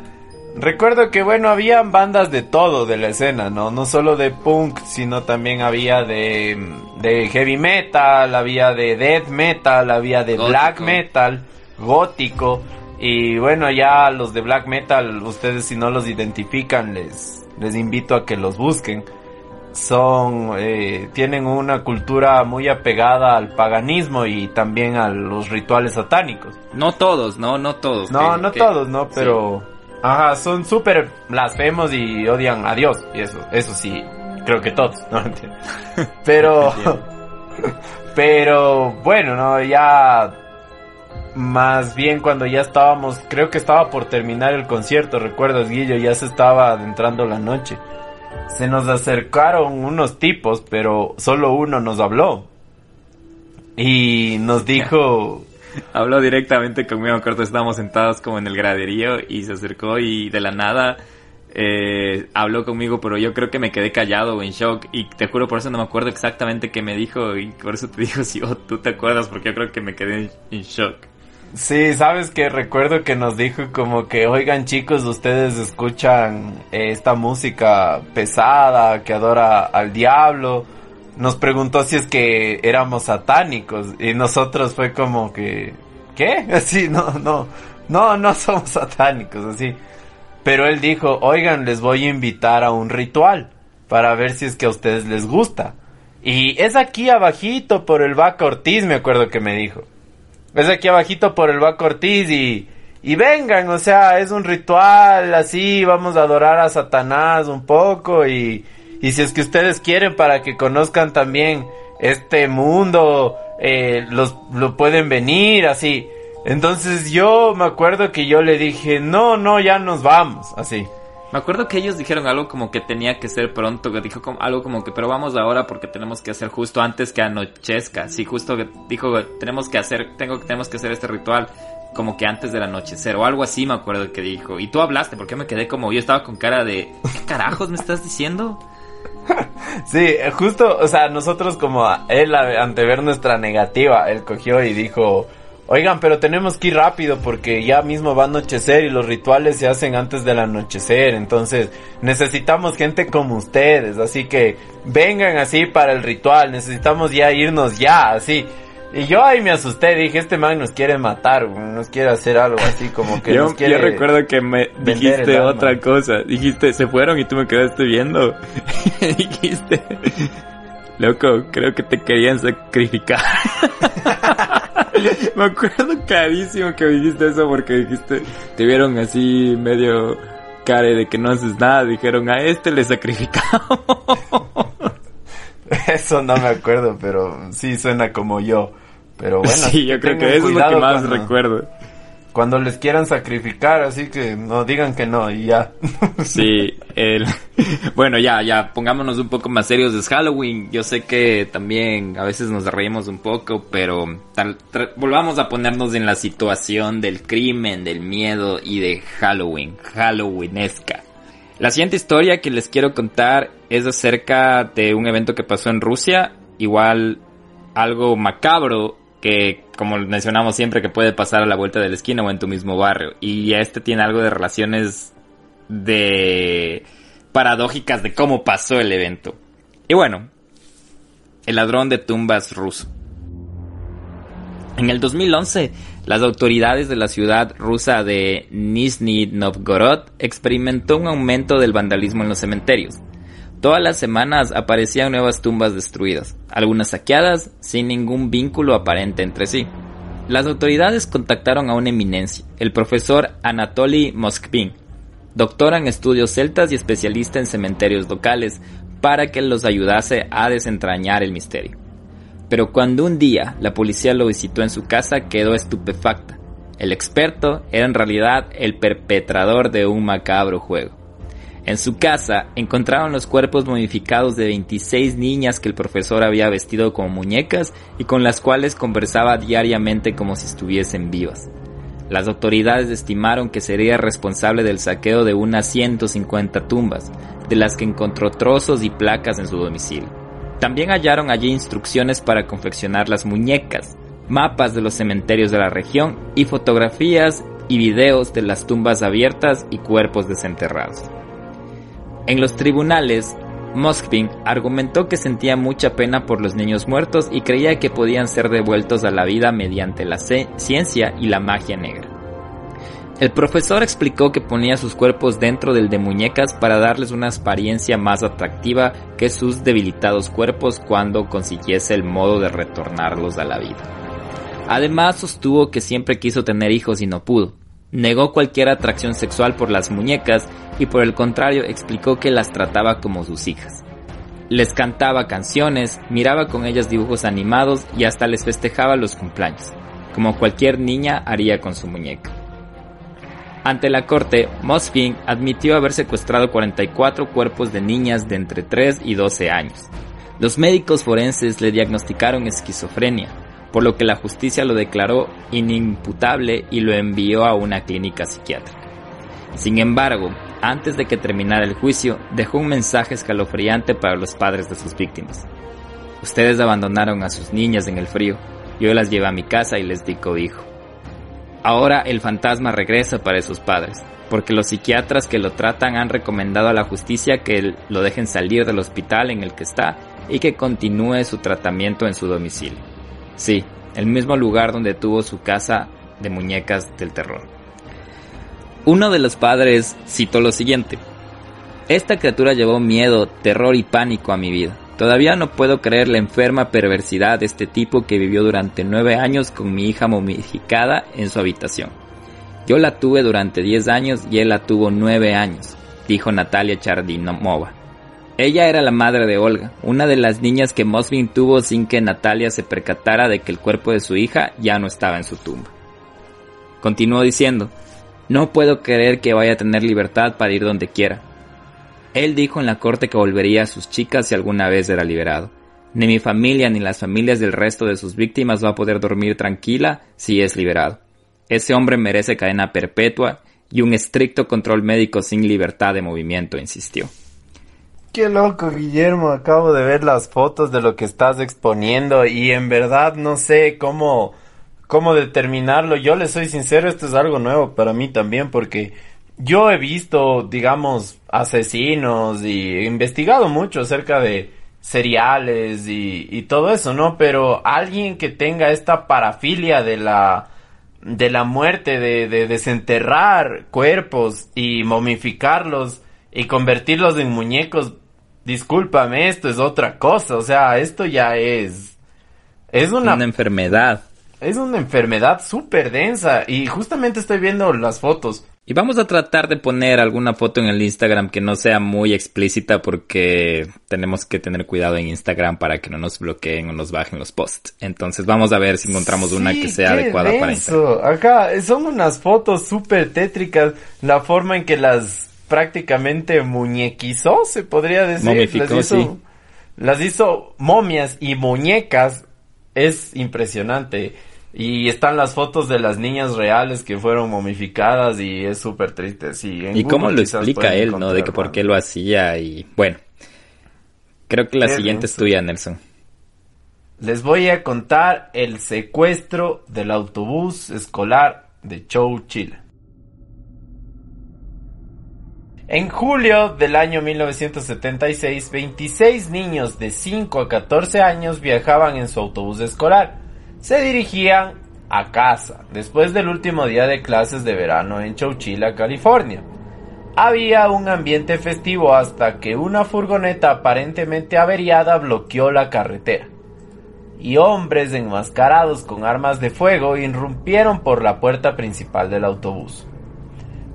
Recuerdo que, bueno, habían bandas de todo de la escena, ¿no? No solo de punk, sino también había de, de heavy metal, había de death metal, había de
Gótico.
black metal, gótico. Y bueno, ya los de black metal, ustedes si no los identifican, les, les invito a que los busquen. Son, eh, tienen una cultura muy apegada al paganismo y también a los rituales satánicos.
No todos, no, no todos.
No,
que-
no
que-
todos, no,
sí.
Ajá, son súper blasfemos y odian a Dios. Y eso, eso sí, creo que todos, (laughs) ¿no? Entiendo. Pero... (laughs) pero, bueno, no, ya... Más bien cuando ya estábamos, creo que estaba por terminar el concierto, recuerdas Guillo, ya se estaba adentrando la noche. Se nos acercaron unos tipos, pero solo uno nos habló. Y nos dijo, (laughs)
Habló directamente conmigo, me acuerdo, estábamos sentados como en el graderío y se acercó y de la nada eh, habló conmigo, pero yo creo que me quedé callado o en shock y te juro por eso no me acuerdo exactamente qué me dijo y por eso te digo (laughs) si oh, tú te acuerdas porque yo creo que me quedé en, shock.
Sí, sabes que recuerdo que nos dijo como que, oigan chicos, ustedes escuchan eh, esta música pesada que adora al diablo. Nos preguntó si es que éramos satánicos y nosotros fue como que, ¿qué? (laughs) Así, no, no, no, no somos satánicos, así. Pero él dijo, oigan, les voy a invitar a un ritual para ver si es que a ustedes les gusta. Y es aquí abajito por el Vaca Ortiz, me acuerdo que me dijo. Es aquí abajito por el Baco Ortiz y, y vengan, o sea, es un ritual así, vamos a adorar a Satanás un poco y, y si es que ustedes quieren para que conozcan también este mundo, eh, los, lo pueden venir así. Entonces yo me acuerdo que yo le dije, no, no, ya nos vamos, así.
Me acuerdo que ellos dijeron algo como que tenía que ser pronto, que dijo algo como que, pero vamos ahora porque tenemos que hacer justo antes que anochezca. Sí, justo que dijo, tenemos que hacer, tengo, tenemos que hacer este ritual como que antes del anochecer o algo así me acuerdo que dijo. Y tú hablaste porque me quedé como, yo estaba con cara de, ¿qué carajos me estás diciendo? (laughs)
Sí, eh, justo, o sea, nosotros como él ante ver nuestra negativa, él cogió y dijo, oigan, pero tenemos que ir rápido porque ya mismo va a anochecer y los rituales se hacen antes del anochecer, entonces necesitamos gente como ustedes, así que vengan así para el ritual, necesitamos ya irnos ya, así. Y yo ahí me asusté, dije, este man nos quiere matar, nos quiere hacer algo así como que (laughs)
yo,
nos quiere...
yo recuerdo que me dijiste otra cosa. Dijiste, se fueron y tú me quedaste viendo. (laughs) Dijiste, loco, creo que te querían sacrificar. (laughs) me acuerdo carísimo que dijiste eso porque dijiste, te vieron así medio care de que no haces nada. Dijeron, a este le sacrificamos. (laughs)
Eso no me acuerdo, pero sí suena como yo. Pero (laughs) bueno,
sí, yo creo que eso es lo que más
cuando-
recuerdo.
Cuando les quieran sacrificar, así que no digan que no y ya. (laughs)
Sí, el... bueno, ya, ya, pongámonos un poco más serios, es Halloween. Yo sé que también a veces nos reímos un poco, pero tal- volvamos a ponernos en la situación del crimen, del miedo y de Halloween, Halloweenesca. La siguiente historia que les quiero contar es acerca de un evento que pasó en Rusia, igual algo macabro que, como mencionamos siempre, que puede pasar a la vuelta de la esquina o en tu mismo barrio. Y este tiene algo de relaciones de paradójicas de cómo pasó el evento. Y bueno, el ladrón de tumbas ruso. En el 2011, las autoridades de la ciudad rusa de Nizhny Novgorod experimentó un aumento del vandalismo en los cementerios. Todas las semanas aparecían nuevas tumbas destruidas, algunas saqueadas sin ningún vínculo aparente entre sí. Las autoridades contactaron a una eminencia, el profesor Anatoly Moskvin, doctor en estudios celtas y especialista en cementerios locales, para que los ayudase a desentrañar el misterio. Pero cuando un día la policía lo visitó en su casa quedó estupefacta. El experto era en realidad el perpetrador de un macabro juego. En su casa encontraron los cuerpos modificados de 26 niñas que el profesor había vestido como muñecas y con las cuales conversaba diariamente como si estuviesen vivas. Las autoridades estimaron que sería responsable del saqueo de unas 150 tumbas, de las que encontró trozos y placas en su domicilio. También hallaron allí instrucciones para confeccionar las muñecas, mapas de los cementerios de la región y fotografías y videos de las tumbas abiertas y cuerpos desenterrados. En los tribunales, Moskvin argumentó que sentía mucha pena por los niños muertos y creía que podían ser devueltos a la vida mediante la ciencia y la magia negra. El profesor explicó que ponía sus cuerpos dentro del de muñecas para darles una apariencia más atractiva que sus debilitados cuerpos cuando consiguiese el modo de retornarlos a la vida. Además sostuvo que siempre quiso tener hijos y no pudo. Negó cualquier atracción sexual por las muñecas y por el contrario explicó que las trataba como sus hijas. Les cantaba canciones, miraba con ellas dibujos animados y hasta les festejaba los cumpleaños, como cualquier niña haría con su muñeca. Ante la corte, Mosfin admitió haber secuestrado 44 cuerpos de niñas de entre 3 y 12 años. Los médicos forenses le diagnosticaron esquizofrenia, por lo que la justicia lo declaró inimputable y lo envió a una clínica psiquiátrica. Sin embargo, antes de que terminara el juicio, dejó un mensaje escalofriante para los padres de sus víctimas. Ustedes abandonaron a sus niñas en el frío, yo las llevé a mi casa y les di cobijo. Ahora el fantasma regresa para esos padres, porque los psiquiatras que lo tratan han recomendado a la justicia que lo dejen salir del hospital en el que está y que continúe su tratamiento en su domicilio. Sí, el mismo lugar donde tuvo su casa de muñecas del terror. Uno de los padres citó lo siguiente. Esta criatura llevó miedo, terror y pánico a mi vida. Todavía no puedo creer la enferma perversidad de este tipo que vivió durante nueve años con mi hija momificada en su habitación. Yo la tuve durante diez años y él la tuvo nueve años, dijo Natalia Chardinomova. Ella era la madre de Olga, una de las niñas que Mosvin tuvo sin que Natalia se percatara de que el cuerpo de su hija ya no estaba en su tumba. Continuó diciendo, no puedo creer que vaya a tener libertad para ir donde quiera. Él dijo en la corte que volvería a sus chicas si alguna vez era liberado. Ni mi familia ni las familias del resto de sus víctimas va a poder dormir tranquila si es liberado. Ese hombre merece cadena perpetua y un estricto control médico sin libertad de movimiento, insistió.
Qué loco, Guillermo. Acabo de ver las fotos de lo que estás exponiendo y en verdad no sé cómo, cómo determinarlo. Yo le soy sincero, esto es algo nuevo para mí también porque yo he visto, digamos, asesinos y he investigado mucho acerca de seriales y, todo eso, ¿no? Pero alguien que tenga esta parafilia de la de la muerte, de, de desenterrar cuerpos y momificarlos y convertirlos en muñecos, discúlpame, esto es otra cosa, o sea, esto ya es es una,
una enfermedad.
Es una enfermedad súper densa y justamente estoy viendo las fotos
y vamos a tratar de poner alguna foto en el Instagram que no sea muy explícita porque tenemos que tener cuidado en Instagram para que no nos bloqueen o nos bajen los posts. Entonces vamos a ver si encontramos una que sea adecuada para Instagram.
Acá son unas fotos súper tétricas. La forma en que las prácticamente muñequizó, se podría decir. las hizo, Las hizo momias y muñecas. Es impresionante. Y están las fotos de las niñas reales que fueron momificadas y es súper triste, sí.
y cómo lo explica él, ¿no? De que por qué lo hacía y bueno. Creo que la siguiente es tuya, Nelson.
Les voy a contar el secuestro del autobús escolar de Chou, Chile. En julio del año 1976, 26 niños de 5 a 14 años viajaban en su autobús escolar se dirigían a casa después del último día de clases de verano en Chowchilla, California. Había un ambiente festivo hasta que una furgoneta aparentemente averiada bloqueó la carretera. Y hombres enmascarados con armas de fuego irrumpieron por la puerta principal del autobús.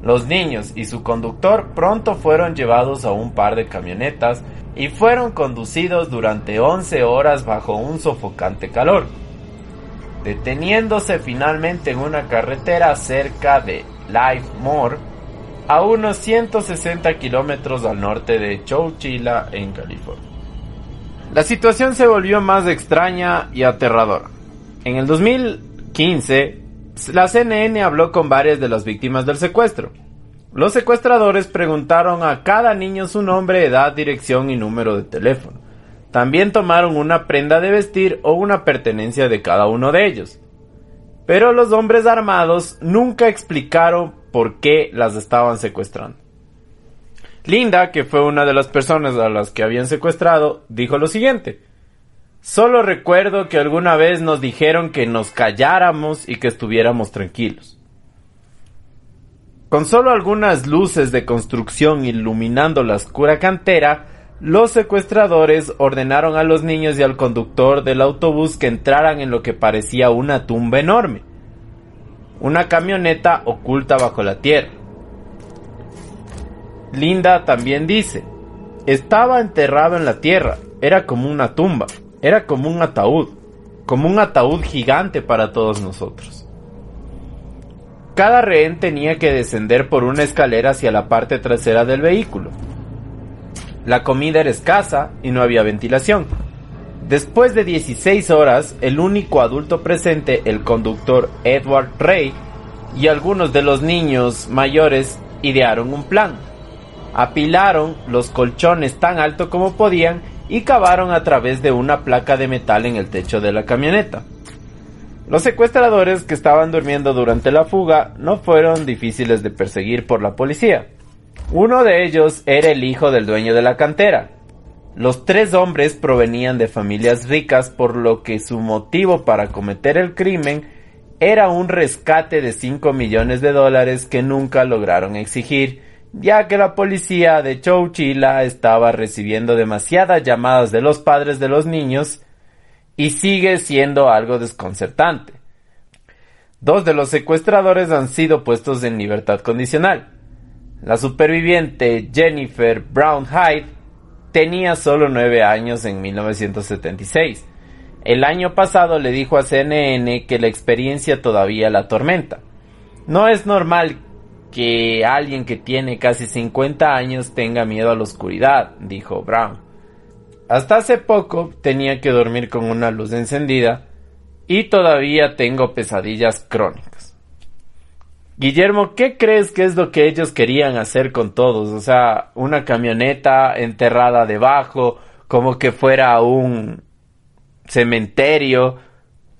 Los niños y su conductor pronto fueron llevados a un par de camionetas y fueron conducidos durante 11 horas bajo un sofocante calor, deteniéndose finalmente en una carretera cerca de Live More a unos 160 kilómetros al norte de Chowchilla, en California. La situación se volvió más extraña y aterradora. En el 2015, la CNN habló con varias de las víctimas del secuestro. Los secuestradores preguntaron a cada niño su nombre, edad, dirección y número de teléfono. También tomaron una prenda de vestir o una pertenencia de cada uno de ellos. Pero los hombres armados nunca explicaron por qué las estaban secuestrando. Linda, que fue una de las personas a las que habían secuestrado, dijo lo siguiente. Solo recuerdo que alguna vez nos dijeron que nos calláramos y que estuviéramos tranquilos. Con solo algunas luces de construcción iluminando la oscura cantera, los secuestradores ordenaron a los niños y al conductor del autobús que entraran en lo que parecía una tumba enorme una camioneta oculta bajo la tierra. Linda también dice, estaba enterrado en la tierra, era como una tumba, era como un ataúd, como un ataúd gigante para todos nosotros. Cada rehén tenía que descender por una escalera hacia la parte trasera del vehículo. La comida era escasa y no había ventilación. Después de 16 horas, el único adulto presente, el conductor Edward Ray, y algunos de los niños mayores idearon un plan. Apilaron los colchones tan alto como podían y cavaron a través de una placa de metal en el techo de la camioneta. Los secuestradores que estaban durmiendo durante la fuga no fueron difíciles de perseguir por la policía. Uno de ellos era el hijo del dueño de la cantera, los tres hombres provenían de familias ricas por lo que su motivo para cometer el crimen era un rescate de 5 millones de dólares que nunca lograron exigir, ya que la policía de Chowchilla estaba recibiendo demasiadas llamadas de los padres de los niños y sigue siendo algo desconcertante. Dos de los secuestradores han sido puestos en libertad condicional. La superviviente Jennifer Brown Hyde tenía solo nueve años en 1976. El año pasado le dijo a CNN que la experiencia todavía la atormenta. No es normal que alguien que tiene casi 50 años tenga miedo a la oscuridad, dijo Brown. Hasta hace poco tenía que dormir con una luz encendida y todavía tengo pesadillas crónicas. Guillermo, ¿qué crees que es lo que ellos querían hacer con todos? O sea, una camioneta enterrada debajo, como que fuera un cementerio.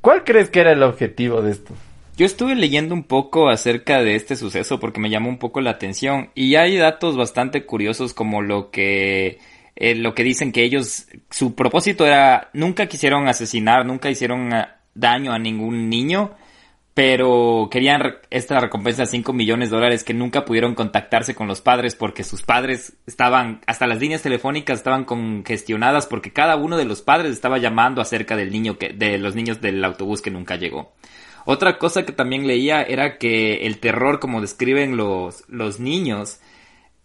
¿Cuál crees que era el objetivo de esto?
Yo estuve leyendo un poco acerca de este suceso porque me llamó un poco la atención y hay datos bastante curiosos como lo que eh, lo que dicen que ellos su propósito era nunca quisieron asesinar, nunca hicieron eh, daño a ningún niño, pero querían esta recompensa de 5 millones de dólares que nunca pudieron contactarse con los padres porque sus padres estaban, hasta las líneas telefónicas estaban congestionadas porque cada uno de los padres estaba llamando acerca del niño que, de los niños del autobús que nunca llegó. Otra cosa que también leía era que el terror, como describen los, los niños,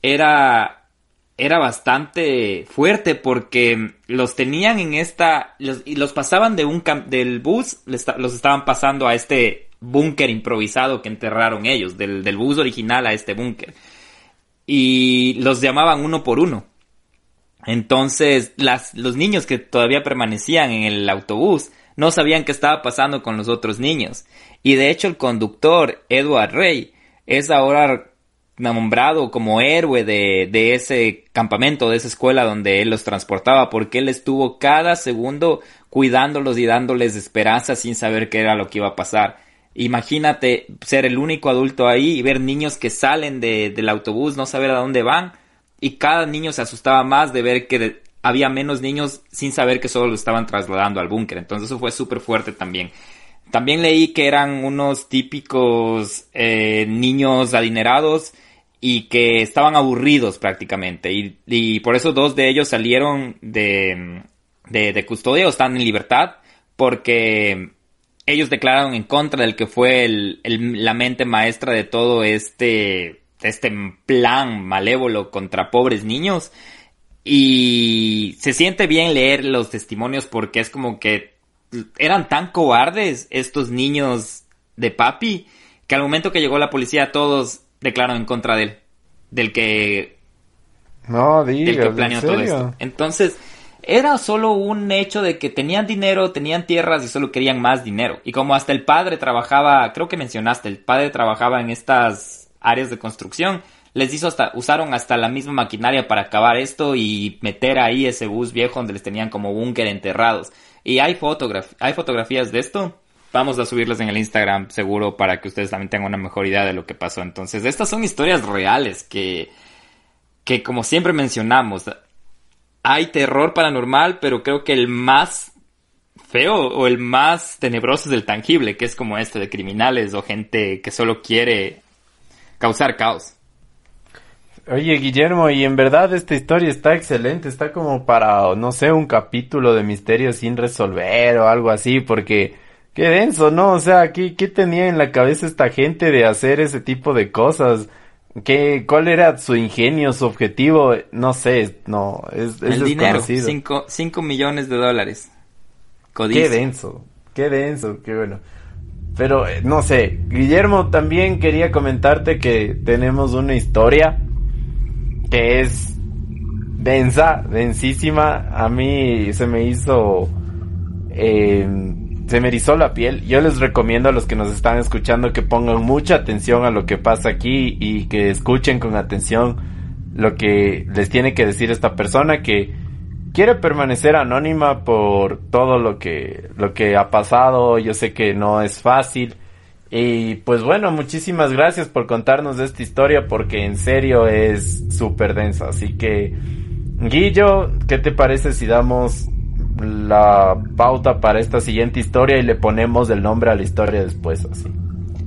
era, era bastante fuerte porque los tenían en esta, los, y los pasaban de un, del bus, los estaban pasando a este búnker improvisado que enterraron ellos, del, del bus original a este búnker. Y los llamaban uno por uno. Entonces, las, los niños que todavía permanecían en el autobús no sabían qué estaba pasando con los otros niños. Y de hecho, el conductor, Edward Ray, es ahora nombrado como héroe de, de ese campamento, de esa escuela donde él los transportaba, porque él estuvo cada segundo cuidándolos y dándoles esperanza sin saber qué era lo que iba a pasar. Imagínate ser el único adulto ahí y ver niños que salen del autobús, no saber a dónde van. Y cada niño se asustaba más de ver que había menos niños sin saber que solo lo estaban trasladando al búnker. Entonces eso fue súper fuerte también. también leí que eran unos típicos eh, niños adinerados y que estaban aburridos prácticamente. Y, y, por eso dos de ellos salieron de, de, de custodia o están en libertad porque ellos declararon en contra del que fue el, el, la mente maestra de todo este, este plan malévolo contra pobres niños. Y se siente bien leer los testimonios porque es como que eran tan cobardes estos niños de papi que al momento que llegó la policía todos declararon en contra de él. Del que...
No, digas,
del que planeó todo esto. Entonces, era solo un hecho de que tenían dinero, tenían tierras y solo querían más dinero. Y como hasta el padre trabajaba, creo que mencionaste, el padre trabajaba en estas áreas de construcción, les hizo hasta, usaron hasta la misma maquinaria para acabar esto y meter ahí ese bus viejo donde les tenían como búnker enterrados. Y hay, hay fotografías de esto. Vamos a subirlas en el Instagram seguro para que ustedes también tengan una mejor idea de lo que pasó. Entonces, estas son historias reales que, que como siempre mencionamos, hay terror paranormal, pero creo que el más feo o el más tenebroso es el tangible, que es como este de criminales o gente que solo quiere causar caos.
Oye, Guillermo, y en verdad esta historia está excelente, está como para, no sé, un capítulo de misterio sin resolver o algo así, porque qué denso, ¿no? O sea, ¿qué, qué tenía en la cabeza esta gente de hacer ese tipo de cosas? ¿Qué, ¿Cuál era su ingenio, su objetivo? No sé, no, es, es
El dinero, 5 millones de dólares.
Codicia. Qué denso, qué denso, qué bueno. Pero, eh, no sé, Guillermo, también quería comentarte que tenemos una historia que es densa, densísima. A mí se me hizo... Eh, se me erizó la piel. Yo les recomiendo a los que nos están escuchando que pongan mucha atención a lo que pasa aquí y que escuchen con atención lo que les tiene que decir esta persona que quiere permanecer anónima por todo lo que lo que ha pasado. Yo sé que no es fácil y pues bueno, muchísimas gracias por contarnos esta historia porque en serio es súper densa. Así que, Guillo, ¿qué te parece si damos la pauta para esta siguiente historia y le ponemos el nombre a la historia después así?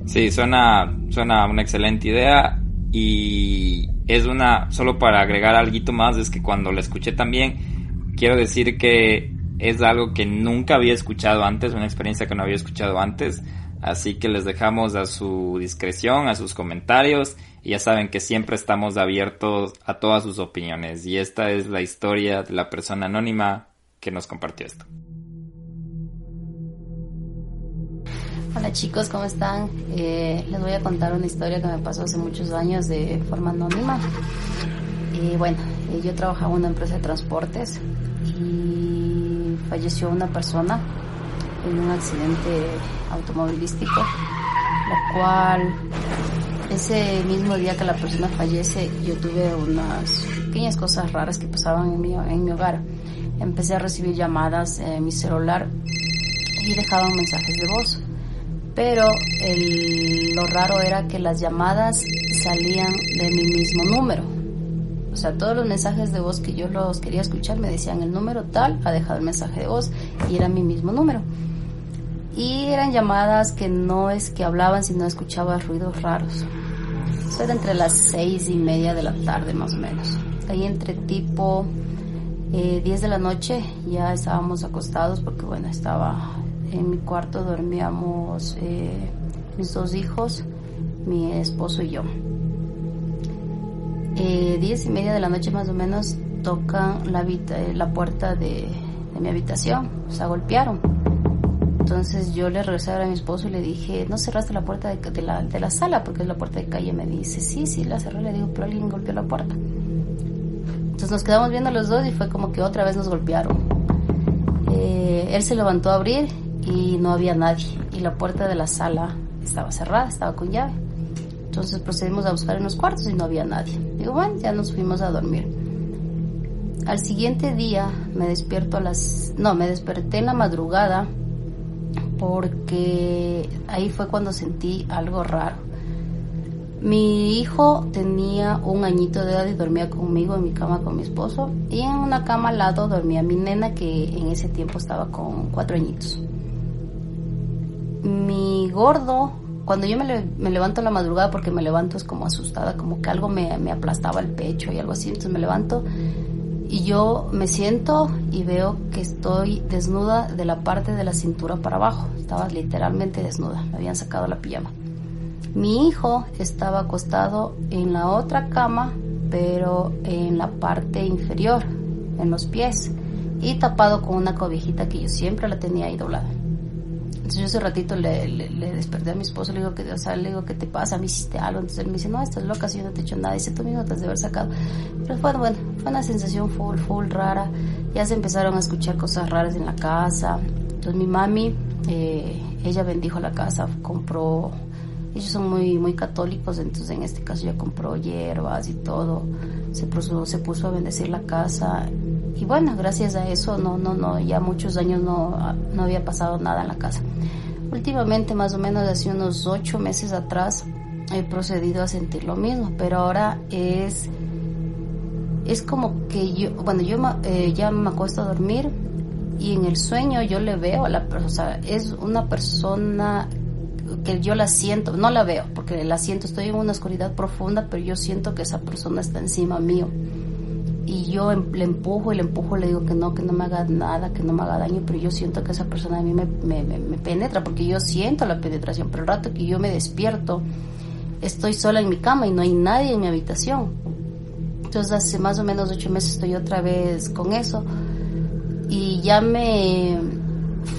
Sí, suena, suena una excelente idea y es una, solo para agregar algo más, es que cuando la escuché también, quiero decir que es algo que nunca había escuchado antes, una experiencia que no había escuchado antes Así que les dejamos a su discreción, a sus comentarios y ya saben que siempre estamos abiertos a todas sus opiniones y esta es la historia de la persona anónima que nos compartió esto.
Hola chicos, ¿cómo están? Eh, les voy a contar una historia que me pasó hace muchos años de forma anónima. Y bueno, eh, yo trabajaba en una empresa de transportes y falleció una persona en un accidente automovilístico, lo cual ese mismo día que la persona fallece yo tuve unas pequeñas cosas raras que pasaban en mi, en mi hogar. Empecé a recibir llamadas en mi celular y dejaban mensajes de voz. Pero lo raro era que las llamadas salían de mi mismo número. O sea, todos los mensajes de voz que yo los quería escuchar me decían el número tal ha dejado el mensaje de voz y era mi mismo número y eran llamadas que no es que hablaban, sino escuchaba ruidos raros. Eso era entre las seis y media de la tarde más o menos. Ahí entre tipo eh, 10 de la noche ya estábamos acostados porque bueno, estaba en mi cuarto, dormíamos eh, mis dos hijos, mi esposo y yo. Eh, diez y media de la noche más o menos tocan la, la puerta de, de mi habitación, o sea, golpearon entonces yo le regresé a mi esposo y le dije, ¿no cerraste la puerta de, la, de la sala? Porque es la puerta de calle. Me dice, sí, sí, la cerré. Le digo, pero alguien golpeó la puerta. Entonces nos quedamos viendo los dos y fue como que otra vez nos golpearon. Eh, él se levantó a abrir y no había nadie. Y la puerta de la sala estaba cerrada, estaba con llave. Entonces procedimos a buscar en los cuartos y no había nadie. Digo, bueno, ya nos fuimos a dormir. Al siguiente día me despierto a las... No, me desperté en la madrugada porque ahí fue cuando sentí algo raro. Mi hijo tenía un añito de edad y dormía conmigo en mi cama con mi esposo y en una cama al lado dormía mi nena que en ese tiempo estaba con cuatro añitos. mi gordo, cuando yo me, le- me levanto la madrugada, porque me levanto es como asustada, como que algo me, me aplastaba el pecho y algo así, entonces me levanto y yo me siento y veo que estoy desnuda de la parte de la cintura para abajo. Estaba literalmente desnuda, me habían sacado la pijama. Mi hijo estaba acostado en la otra cama, pero en la parte inferior, en los pies, y tapado con una cobijita que yo siempre la tenía ahí doblada. Entonces yo ese ratito le, le, le desperté a mi esposo, le digo que, o sea, le digo, ¿qué te pasa? ¿Me hiciste algo? Entonces él me dice, no, estás loca, si yo no te he hecho nada. Dice, tú mismo te has de haber sacado. Pero bueno, bueno, fue una sensación full, full rara. Ya se empezaron a escuchar cosas raras en la casa. Entonces mi mami, eh, ella bendijo la casa, compró, ellos son muy, muy católicos, entonces en este caso ya compró hierbas y todo. Se puso, se puso a bendecir la casa. Y bueno, gracias a eso, no, no, no, ya muchos años no, no había pasado nada en la casa. Últimamente, más o menos hace unos ocho meses atrás, he procedido a sentir lo mismo, pero ahora es, es como que yo, bueno, yo eh, ya me acuesto a dormir y en el sueño yo le veo a la persona, o sea, es una persona que yo la siento, no la veo, porque la siento, estoy en una oscuridad profunda, pero yo siento que esa persona está encima mío. Y yo em- le empujo y le empujo, le digo que no, que no me haga nada, que no me haga daño, pero yo siento que esa persona a mí me, me, me- me penetra, porque yo siento la penetración, pero el rato que yo me despierto, estoy sola en mi cama y no hay nadie en mi habitación. Entonces hace más o menos ocho meses estoy otra vez con eso y ya me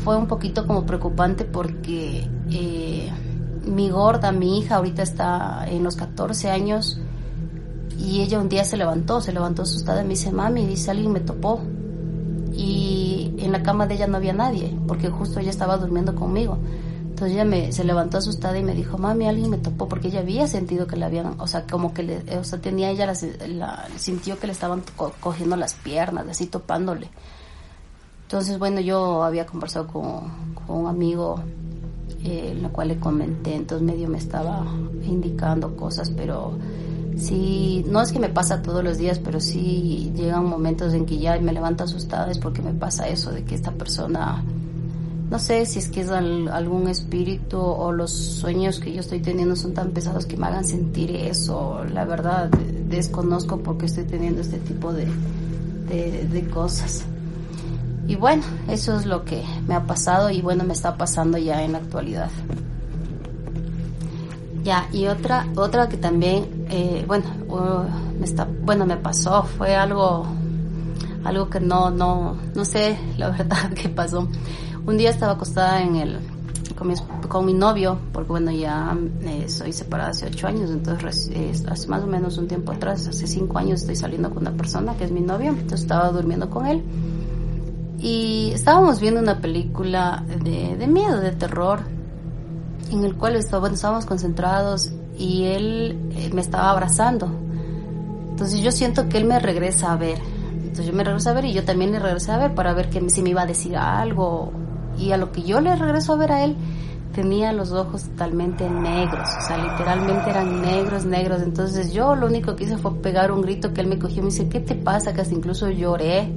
fue un poquito como preocupante porque eh, mi gorda, mi hija ahorita está en los 14 años y ella un día se levantó, se levantó asustada y me dice, mami, dice, alguien me topó. Y en la cama de ella no había nadie, porque justo ella estaba durmiendo conmigo. Entonces ella me, se levantó asustada y me dijo, mami, alguien me topó, porque ella había sentido que le habían, o sea, como que le, o sea, tenía ella, la, sintió que le estaban co- cogiendo las piernas, así topándole. Entonces, bueno, yo había conversado con, un amigo, eh, en la cual le comenté, entonces medio me estaba indicando cosas, pero sí, no es que me pasa todos los días, pero sí llegan momentos en que ya me levanto asustada, es porque me pasa eso, de que esta persona, no sé si es que es al- algún espíritu o los sueños que yo estoy teniendo son tan pesados que me hagan sentir eso, la verdad, de- desconozco por qué estoy teniendo este tipo de, de cosas. Y bueno, eso es lo que me ha pasado y bueno, me está pasando ya en la actualidad. Ya, y otra, otra que también, eh, bueno, uh, me está, bueno, me pasó, fue algo, algo que no, no, no sé (laughs) la verdad qué pasó. Un día estaba acostada en el, con mi, con mi novio, porque bueno, ya eh, soy separada hace ocho años, entonces eh, hace más o menos un tiempo atrás, hace cinco años estoy saliendo con una persona que es mi novio, entonces estaba durmiendo con él y estábamos viendo una película de, de miedo, de terror, en el cual estaba- bueno, estábamos concentrados y él eh, me estaba abrazando. Entonces yo siento que él me regresa a ver. Entonces yo me regreso a ver y yo también le regresé a ver para ver que si me iba a decir algo. Y a lo que yo le regreso a ver a él, tenía los ojos totalmente negros. O sea, literalmente eran negros, negros. Entonces yo lo único que hice fue pegar un grito que él me cogió y me dice, ¿qué te pasa? Que hasta incluso lloré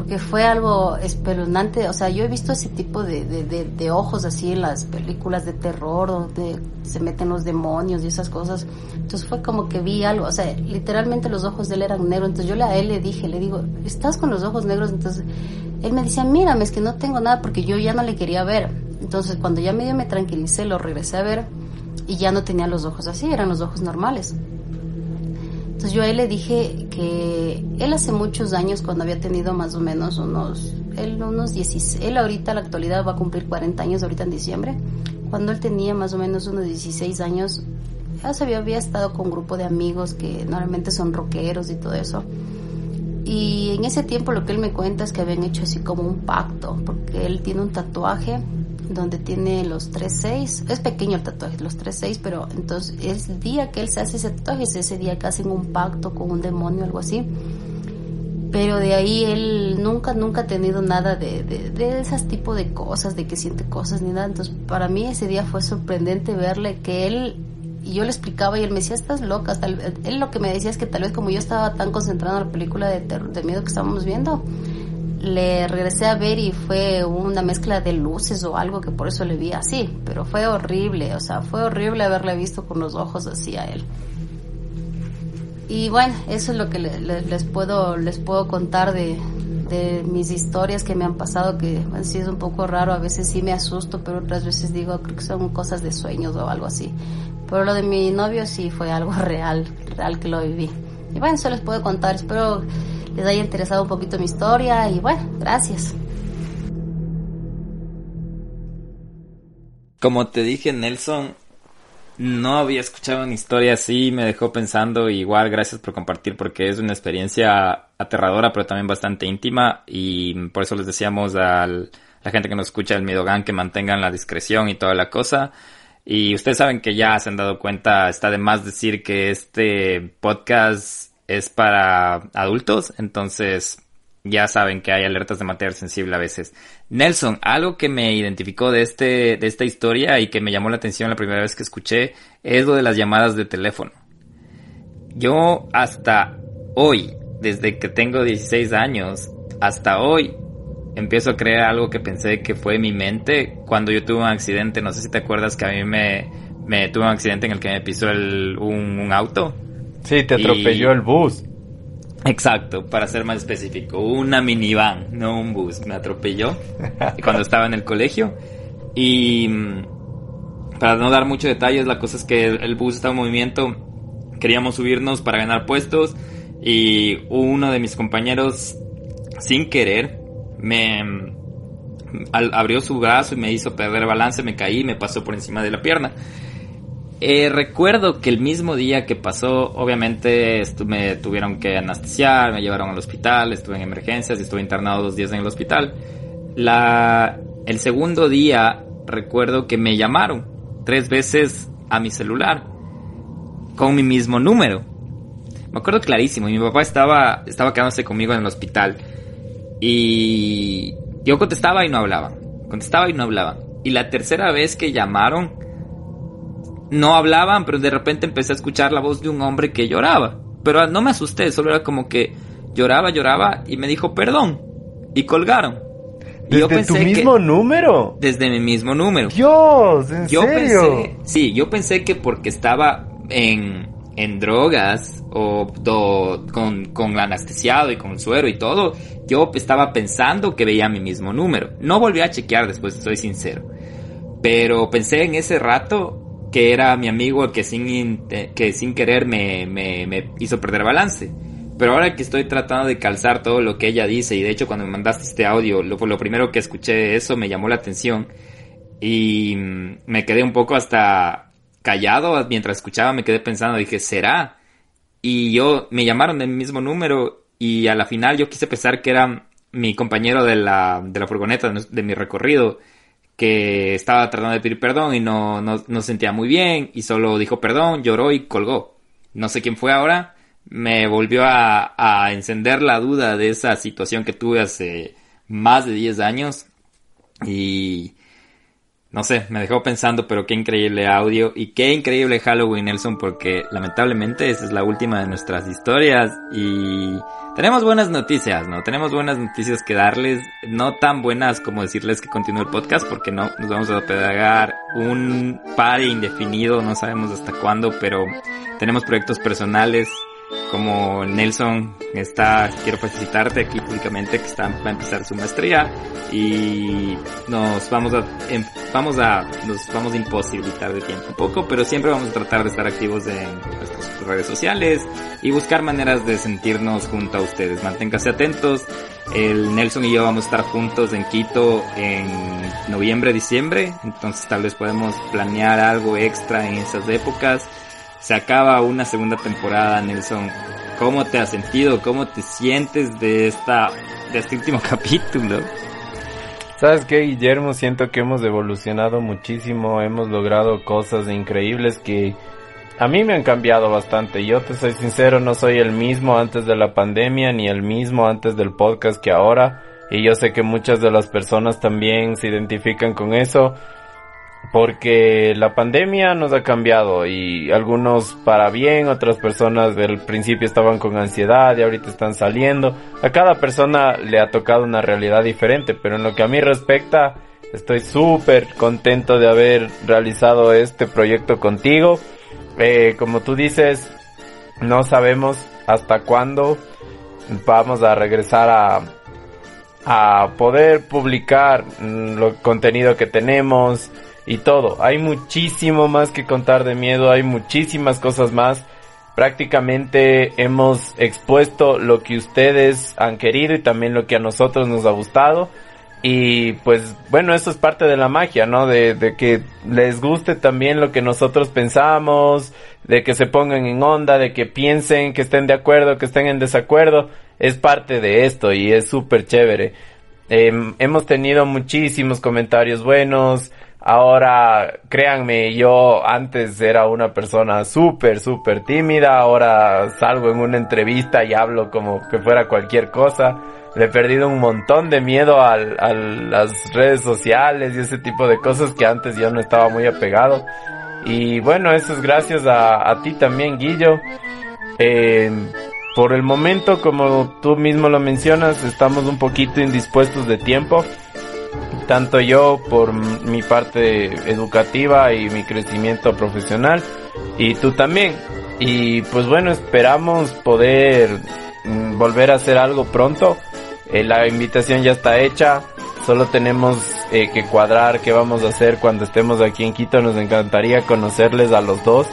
porque fue algo espeluznante. O sea, yo he visto ese tipo de, de, de, ojos así en las películas de terror, donde se meten los demonios y esas cosas. Entonces fue como que vi algo. O sea, literalmente los ojos de él eran negros. Entonces yo a él le dije, le digo, ¿estás con los ojos negros? Entonces él me decía, mírame, es que no tengo nada porque yo ya no le quería ver. Entonces cuando ya medio me tranquilicé, lo regresé a ver y ya no tenía los ojos así, eran los ojos normales. Entonces yo a él le dije que él hace muchos años, cuando había tenido más o menos unos, él unos 16, él ahorita en la actualidad va a cumplir 40 años ahorita en diciembre, cuando él tenía más o menos unos 16 años, ya se había, había estado con un grupo de amigos que normalmente son rockeros y todo eso. Y en ese tiempo lo que él me cuenta es que habían hecho así como un pacto, porque él tiene un tatuaje donde tiene los 3-6, es pequeño el tatuaje, los 3-6, pero entonces el día que él se hace ese tatuaje es ese día que hacen un pacto con un demonio algo así. Pero de ahí él nunca, nunca ha tenido nada de, de, de esas tipo de cosas, de que siente cosas ni nada. Entonces para mí ese día fue sorprendente verle que él, y yo le explicaba y él me decía, estás loca. Tal, él lo que me decía es que tal vez como yo estaba tan concentrado en la película de, terror, de miedo que estábamos viendo, le regresé a ver y fue una mezcla de luces o algo que por eso le vi así, pero fue horrible, o sea, fue horrible haberle visto con los ojos así a él. Y bueno, eso es lo que les puedo les puedo contar de, de mis historias que me han pasado, que han sido un poco raro, a veces sí me asusto, pero otras veces digo, creo que son cosas de sueños o algo así. Pero lo de mi novio sí fue algo (laughs) real, real que lo viví. Y bueno, eso les puedo contar, espero les haya interesado un poquito mi historia y bueno, gracias.
Como te dije, Nelson, no había escuchado una historia así, me dejó pensando, igual gracias por compartir porque es una experiencia aterradora pero también bastante íntima y por eso les decíamos a la gente que nos escucha el Midogan que mantengan la discreción y toda la cosa. Y ustedes saben que ya se han dado cuenta, está de más decir que este podcast es para adultos, entonces ya saben que hay alertas de material sensible a veces. Nelson, algo que me identificó de este, de esta historia y que me llamó la atención la primera vez que escuché es lo de las llamadas de teléfono. Yo hasta hoy, desde que tengo 16 años, hasta hoy empiezo a creer algo que pensé que fue mi mente cuando yo tuve un accidente. No sé si te acuerdas que a mí me, me tuve un accidente en el que me pisó un auto.
Sí, te atropelló el bus.
Exacto, para ser más específico, una minivan, no un bus, me atropelló (laughs) cuando estaba en el colegio. Y mm, para no dar muchos detalles, la cosa es que el bus estaba en movimiento, queríamos subirnos para ganar puestos y uno de mis compañeros, sin querer, me mm, abrió su brazo y me hizo perder balance, me caí y me pasó por encima de la pierna. Eh, recuerdo que el mismo día que pasó, obviamente me tuvieron que anestesiar, me llevaron al hospital, estuve en emergencias y estuve internado dos días en el hospital. La, el segundo día recuerdo que me llamaron tres veces a mi celular con mi mismo número. Me acuerdo clarísimo, y mi papá estaba, estaba quedándose conmigo en el hospital y yo contestaba y no hablaba, contestaba y no hablaba. Y la tercera vez que llamaron, no hablaban, pero de repente empecé a escuchar la voz de un hombre que lloraba. Pero no me asusté, solo era como que lloraba, lloraba y me dijo perdón. Y colgaron.
¿Desde tu mismo número?
Desde mi mismo número.
Dios, ¿en yo
Pensé, sí, yo pensé que porque estaba en, en drogas o con, con anestesiado y con suero y todo, yo estaba pensando que veía mi mismo número. No volví a chequear después, soy sincero. Pero pensé en ese rato que era mi amigo que sin, que sin querer me, me, hizo perder balance. Pero ahora que estoy tratando de calzar todo lo que ella dice, y de hecho cuando me mandaste este audio, lo, lo primero que escuché eso me llamó la atención. Y me quedé un poco hasta callado mientras escuchaba, me quedé pensando, dije, ¿será? Y yo, me llamaron del mismo número y a la final yo quise pensar que era mi compañero de la, de la furgoneta de mi recorrido que estaba tratando de pedir perdón y no, no, sentía muy bien y solo dijo perdón, lloró y colgó. No sé quién fue ahora, me volvió a, a encender la duda de esa situación que tuve hace más de 10 años y no sé, me dejó pensando, pero qué increíble audio y qué increíble Halloween Nelson, porque lamentablemente esa es la última de nuestras historias y tenemos buenas noticias, ¿no? Tenemos buenas noticias que darles, no tan buenas como decirles que continúe el podcast, porque no, nos vamos a pegar un par indefinido, no sabemos hasta cuándo, pero tenemos proyectos personales como Nelson está, quiero felicitarte aquí públicamente que está va a empezar su maestría y nos vamos a, em, vamos a, nos vamos a imposibilitar de tiempo un poco, pero siempre vamos a tratar de estar activos en nuestras redes sociales y buscar maneras de sentirnos junto a ustedes. Manténgase atentos. El Nelson y yo vamos a estar juntos en Quito en noviembre, diciembre, entonces tal vez podemos planear algo extra en esas épocas se acaba una segunda temporada, Nelson. ¿Cómo te has sentido? ¿Cómo te sientes de esta de este último (laughs) capítulo?
¿Sabes qué, Guillermo? Siento que hemos evolucionado muchísimo, hemos logrado cosas increíbles que a mí me han cambiado bastante. Yo te soy sincero, no soy el mismo antes de la pandemia ni el mismo antes del podcast que ahora. Y yo sé que muchas de las personas también se identifican con eso. Porque la pandemia nos ha cambiado y algunos para bien, otras personas del principio estaban con ansiedad y ahorita están saliendo. A cada persona le ha tocado una realidad diferente, pero en lo que a mí respecta, estoy súper contento de haber realizado este proyecto contigo. Eh, como tú dices, no sabemos hasta cuándo vamos a regresar a, a poder publicar mm, el contenido que tenemos y todo. Hay muchísimo más que contar de miedo, hay muchísimas cosas más. Prácticamente hemos expuesto lo que ustedes han querido y también lo que a nosotros nos ha gustado. Y pues bueno, eso es parte de la magia, ¿no? De, que les guste también lo que nosotros pensamos, de que se pongan en onda, de que piensen, que estén de acuerdo, que estén en desacuerdo. Es parte de esto y es súper chévere. Eh, hemos tenido muchísimos comentarios buenos. Ahora, créanme, yo antes era una persona súper, súper tímida. Ahora salgo en una entrevista y hablo como que fuera cualquier cosa le he perdido un montón de miedo a las redes sociales y ese tipo de cosas que antes yo no estaba muy apegado. Y bueno, eso es gracias a, ti también, Guillo. Por el momento, como tú mismo lo mencionas, estamos un poquito indispuestos de tiempo. Tanto yo por mi parte educativa y mi crecimiento profesional. Y tú también. Y pues bueno, esperamos poder mm, volver a hacer algo pronto. Eh, la invitación ya está hecha. Solo tenemos eh, que cuadrar qué vamos a hacer cuando estemos aquí en Quito. Nos encantaría conocerles a los dos.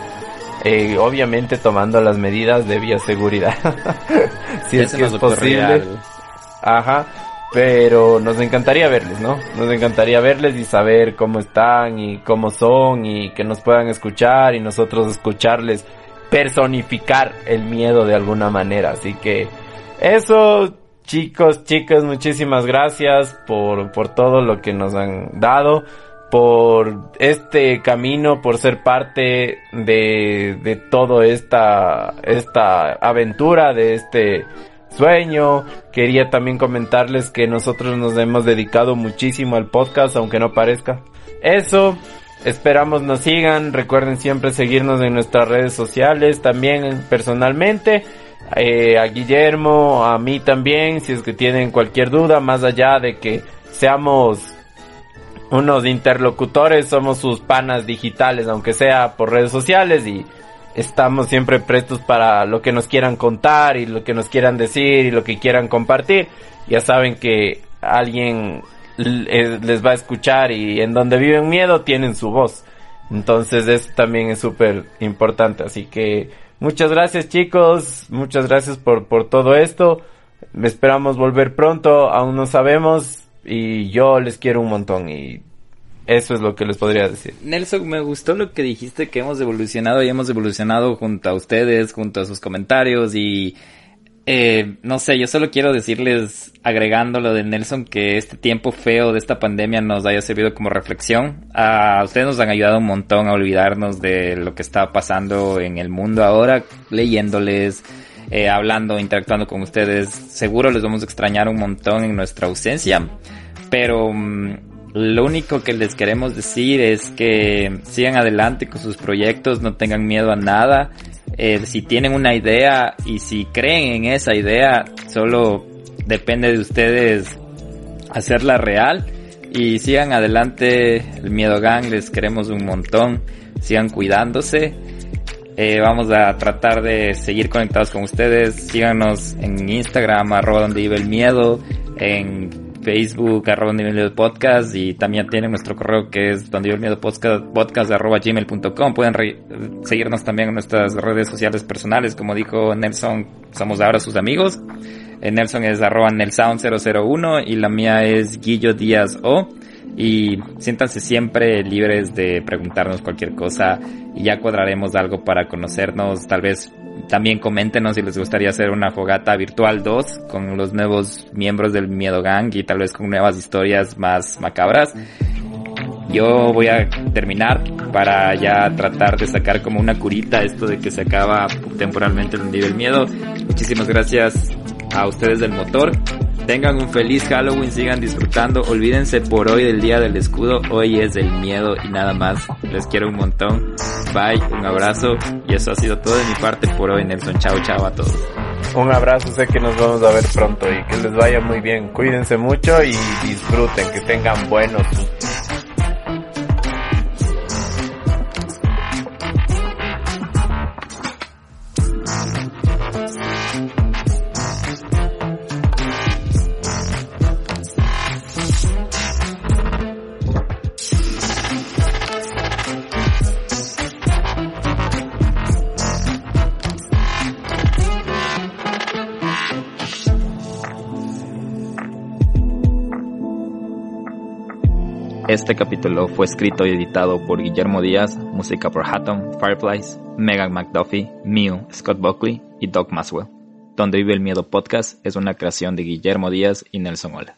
Eh, obviamente tomando las medidas de bioseguridad. (laughs) si es que es posible. Ajá. Pero nos encantaría verles, ¿no? Nos encantaría verles y saber cómo están y cómo son y que nos puedan escuchar y nosotros escucharles personificar el miedo de alguna manera. Así que eso Chicos, chicas, muchísimas gracias por, por todo lo que nos han dado, por este camino, por ser parte de, de toda esta, esta aventura, de este sueño. Quería también comentarles que nosotros nos hemos dedicado muchísimo al podcast, aunque no parezca. Eso, esperamos nos sigan, recuerden siempre seguirnos en nuestras redes sociales, también personalmente eh, a Guillermo, a mí también, si es que tienen cualquier duda, más allá de que seamos unos interlocutores, somos sus panas digitales, aunque sea por redes sociales y estamos siempre prestos para lo que nos quieran contar y lo que nos quieran decir y lo que quieran compartir. Ya saben que alguien eh, les va a escuchar y en donde viven miedo tienen su voz. Entonces eso también es súper importante. Así que Muchas gracias chicos, muchas gracias por, por todo esto. Esperamos volver pronto, aún no sabemos y yo les quiero un montón y eso es lo que les podría decir.
Nelson, me gustó lo que dijiste que hemos evolucionado y hemos evolucionado junto a ustedes, junto a sus comentarios y eh, no sé, yo solo quiero decirles, agregando lo de Nelson, que este tiempo feo de esta pandemia nos haya servido como reflexión. A ustedes nos han ayudado un montón a olvidarnos de lo que está pasando en el mundo ahora, leyéndoles, eh, hablando, interactuando con ustedes. Seguro les vamos a extrañar un montón en nuestra ausencia, pero mm, lo único que les queremos decir es que sigan adelante con sus proyectos, no tengan miedo a nada eh, si tienen una idea y si creen en esa idea, solo depende de ustedes hacerla real y sigan adelante el Miedo Gang, les queremos un montón, sigan cuidándose. Eh, vamos a tratar de seguir conectados con ustedes. Síganos en Instagram, arroba donde vive el miedo, en Facebook, arroba nivel miedo podcast y también tienen nuestro correo que es donde el miedo podcast, podcast arroba gmail.com. Pueden seguirnos también en nuestras redes sociales personales, como dijo Nelson, somos ahora sus amigos. Eh, Nelson es arroba Nelsound001 y la mía es Guillo Díaz O. Y siéntanse siempre libres de preguntarnos cualquier cosa y ya cuadraremos algo para conocernos, tal vez también coméntenos si les gustaría hacer una fogata virtual 2 con los nuevos miembros del Miedo Gang y tal vez con nuevas historias más macabras. Yo voy a terminar para ya tratar de sacar como una curita esto de que se acaba temporalmente el nivel miedo. Muchísimas gracias a ustedes del motor Tengan un feliz Halloween, sigan disfrutando. Olvídense por hoy del Día del Escudo. Hoy es el miedo y nada más. Les quiero un montón. Bye, un abrazo. Y eso ha sido todo de mi parte por hoy, Nelson. Chao, chao a todos.
Un abrazo, sé que nos vamos a ver pronto y que les vaya muy bien. Cuídense mucho y disfruten, que tengan buenos
Este capítulo fue escrito y editado por Guillermo Díaz, música por Hatton, Fireflies, Megan McDuffie, Mew, Scott Buckley y Doc Maswell. Donde vive el miedo podcast es una creación de Guillermo Díaz y Nelson Ola.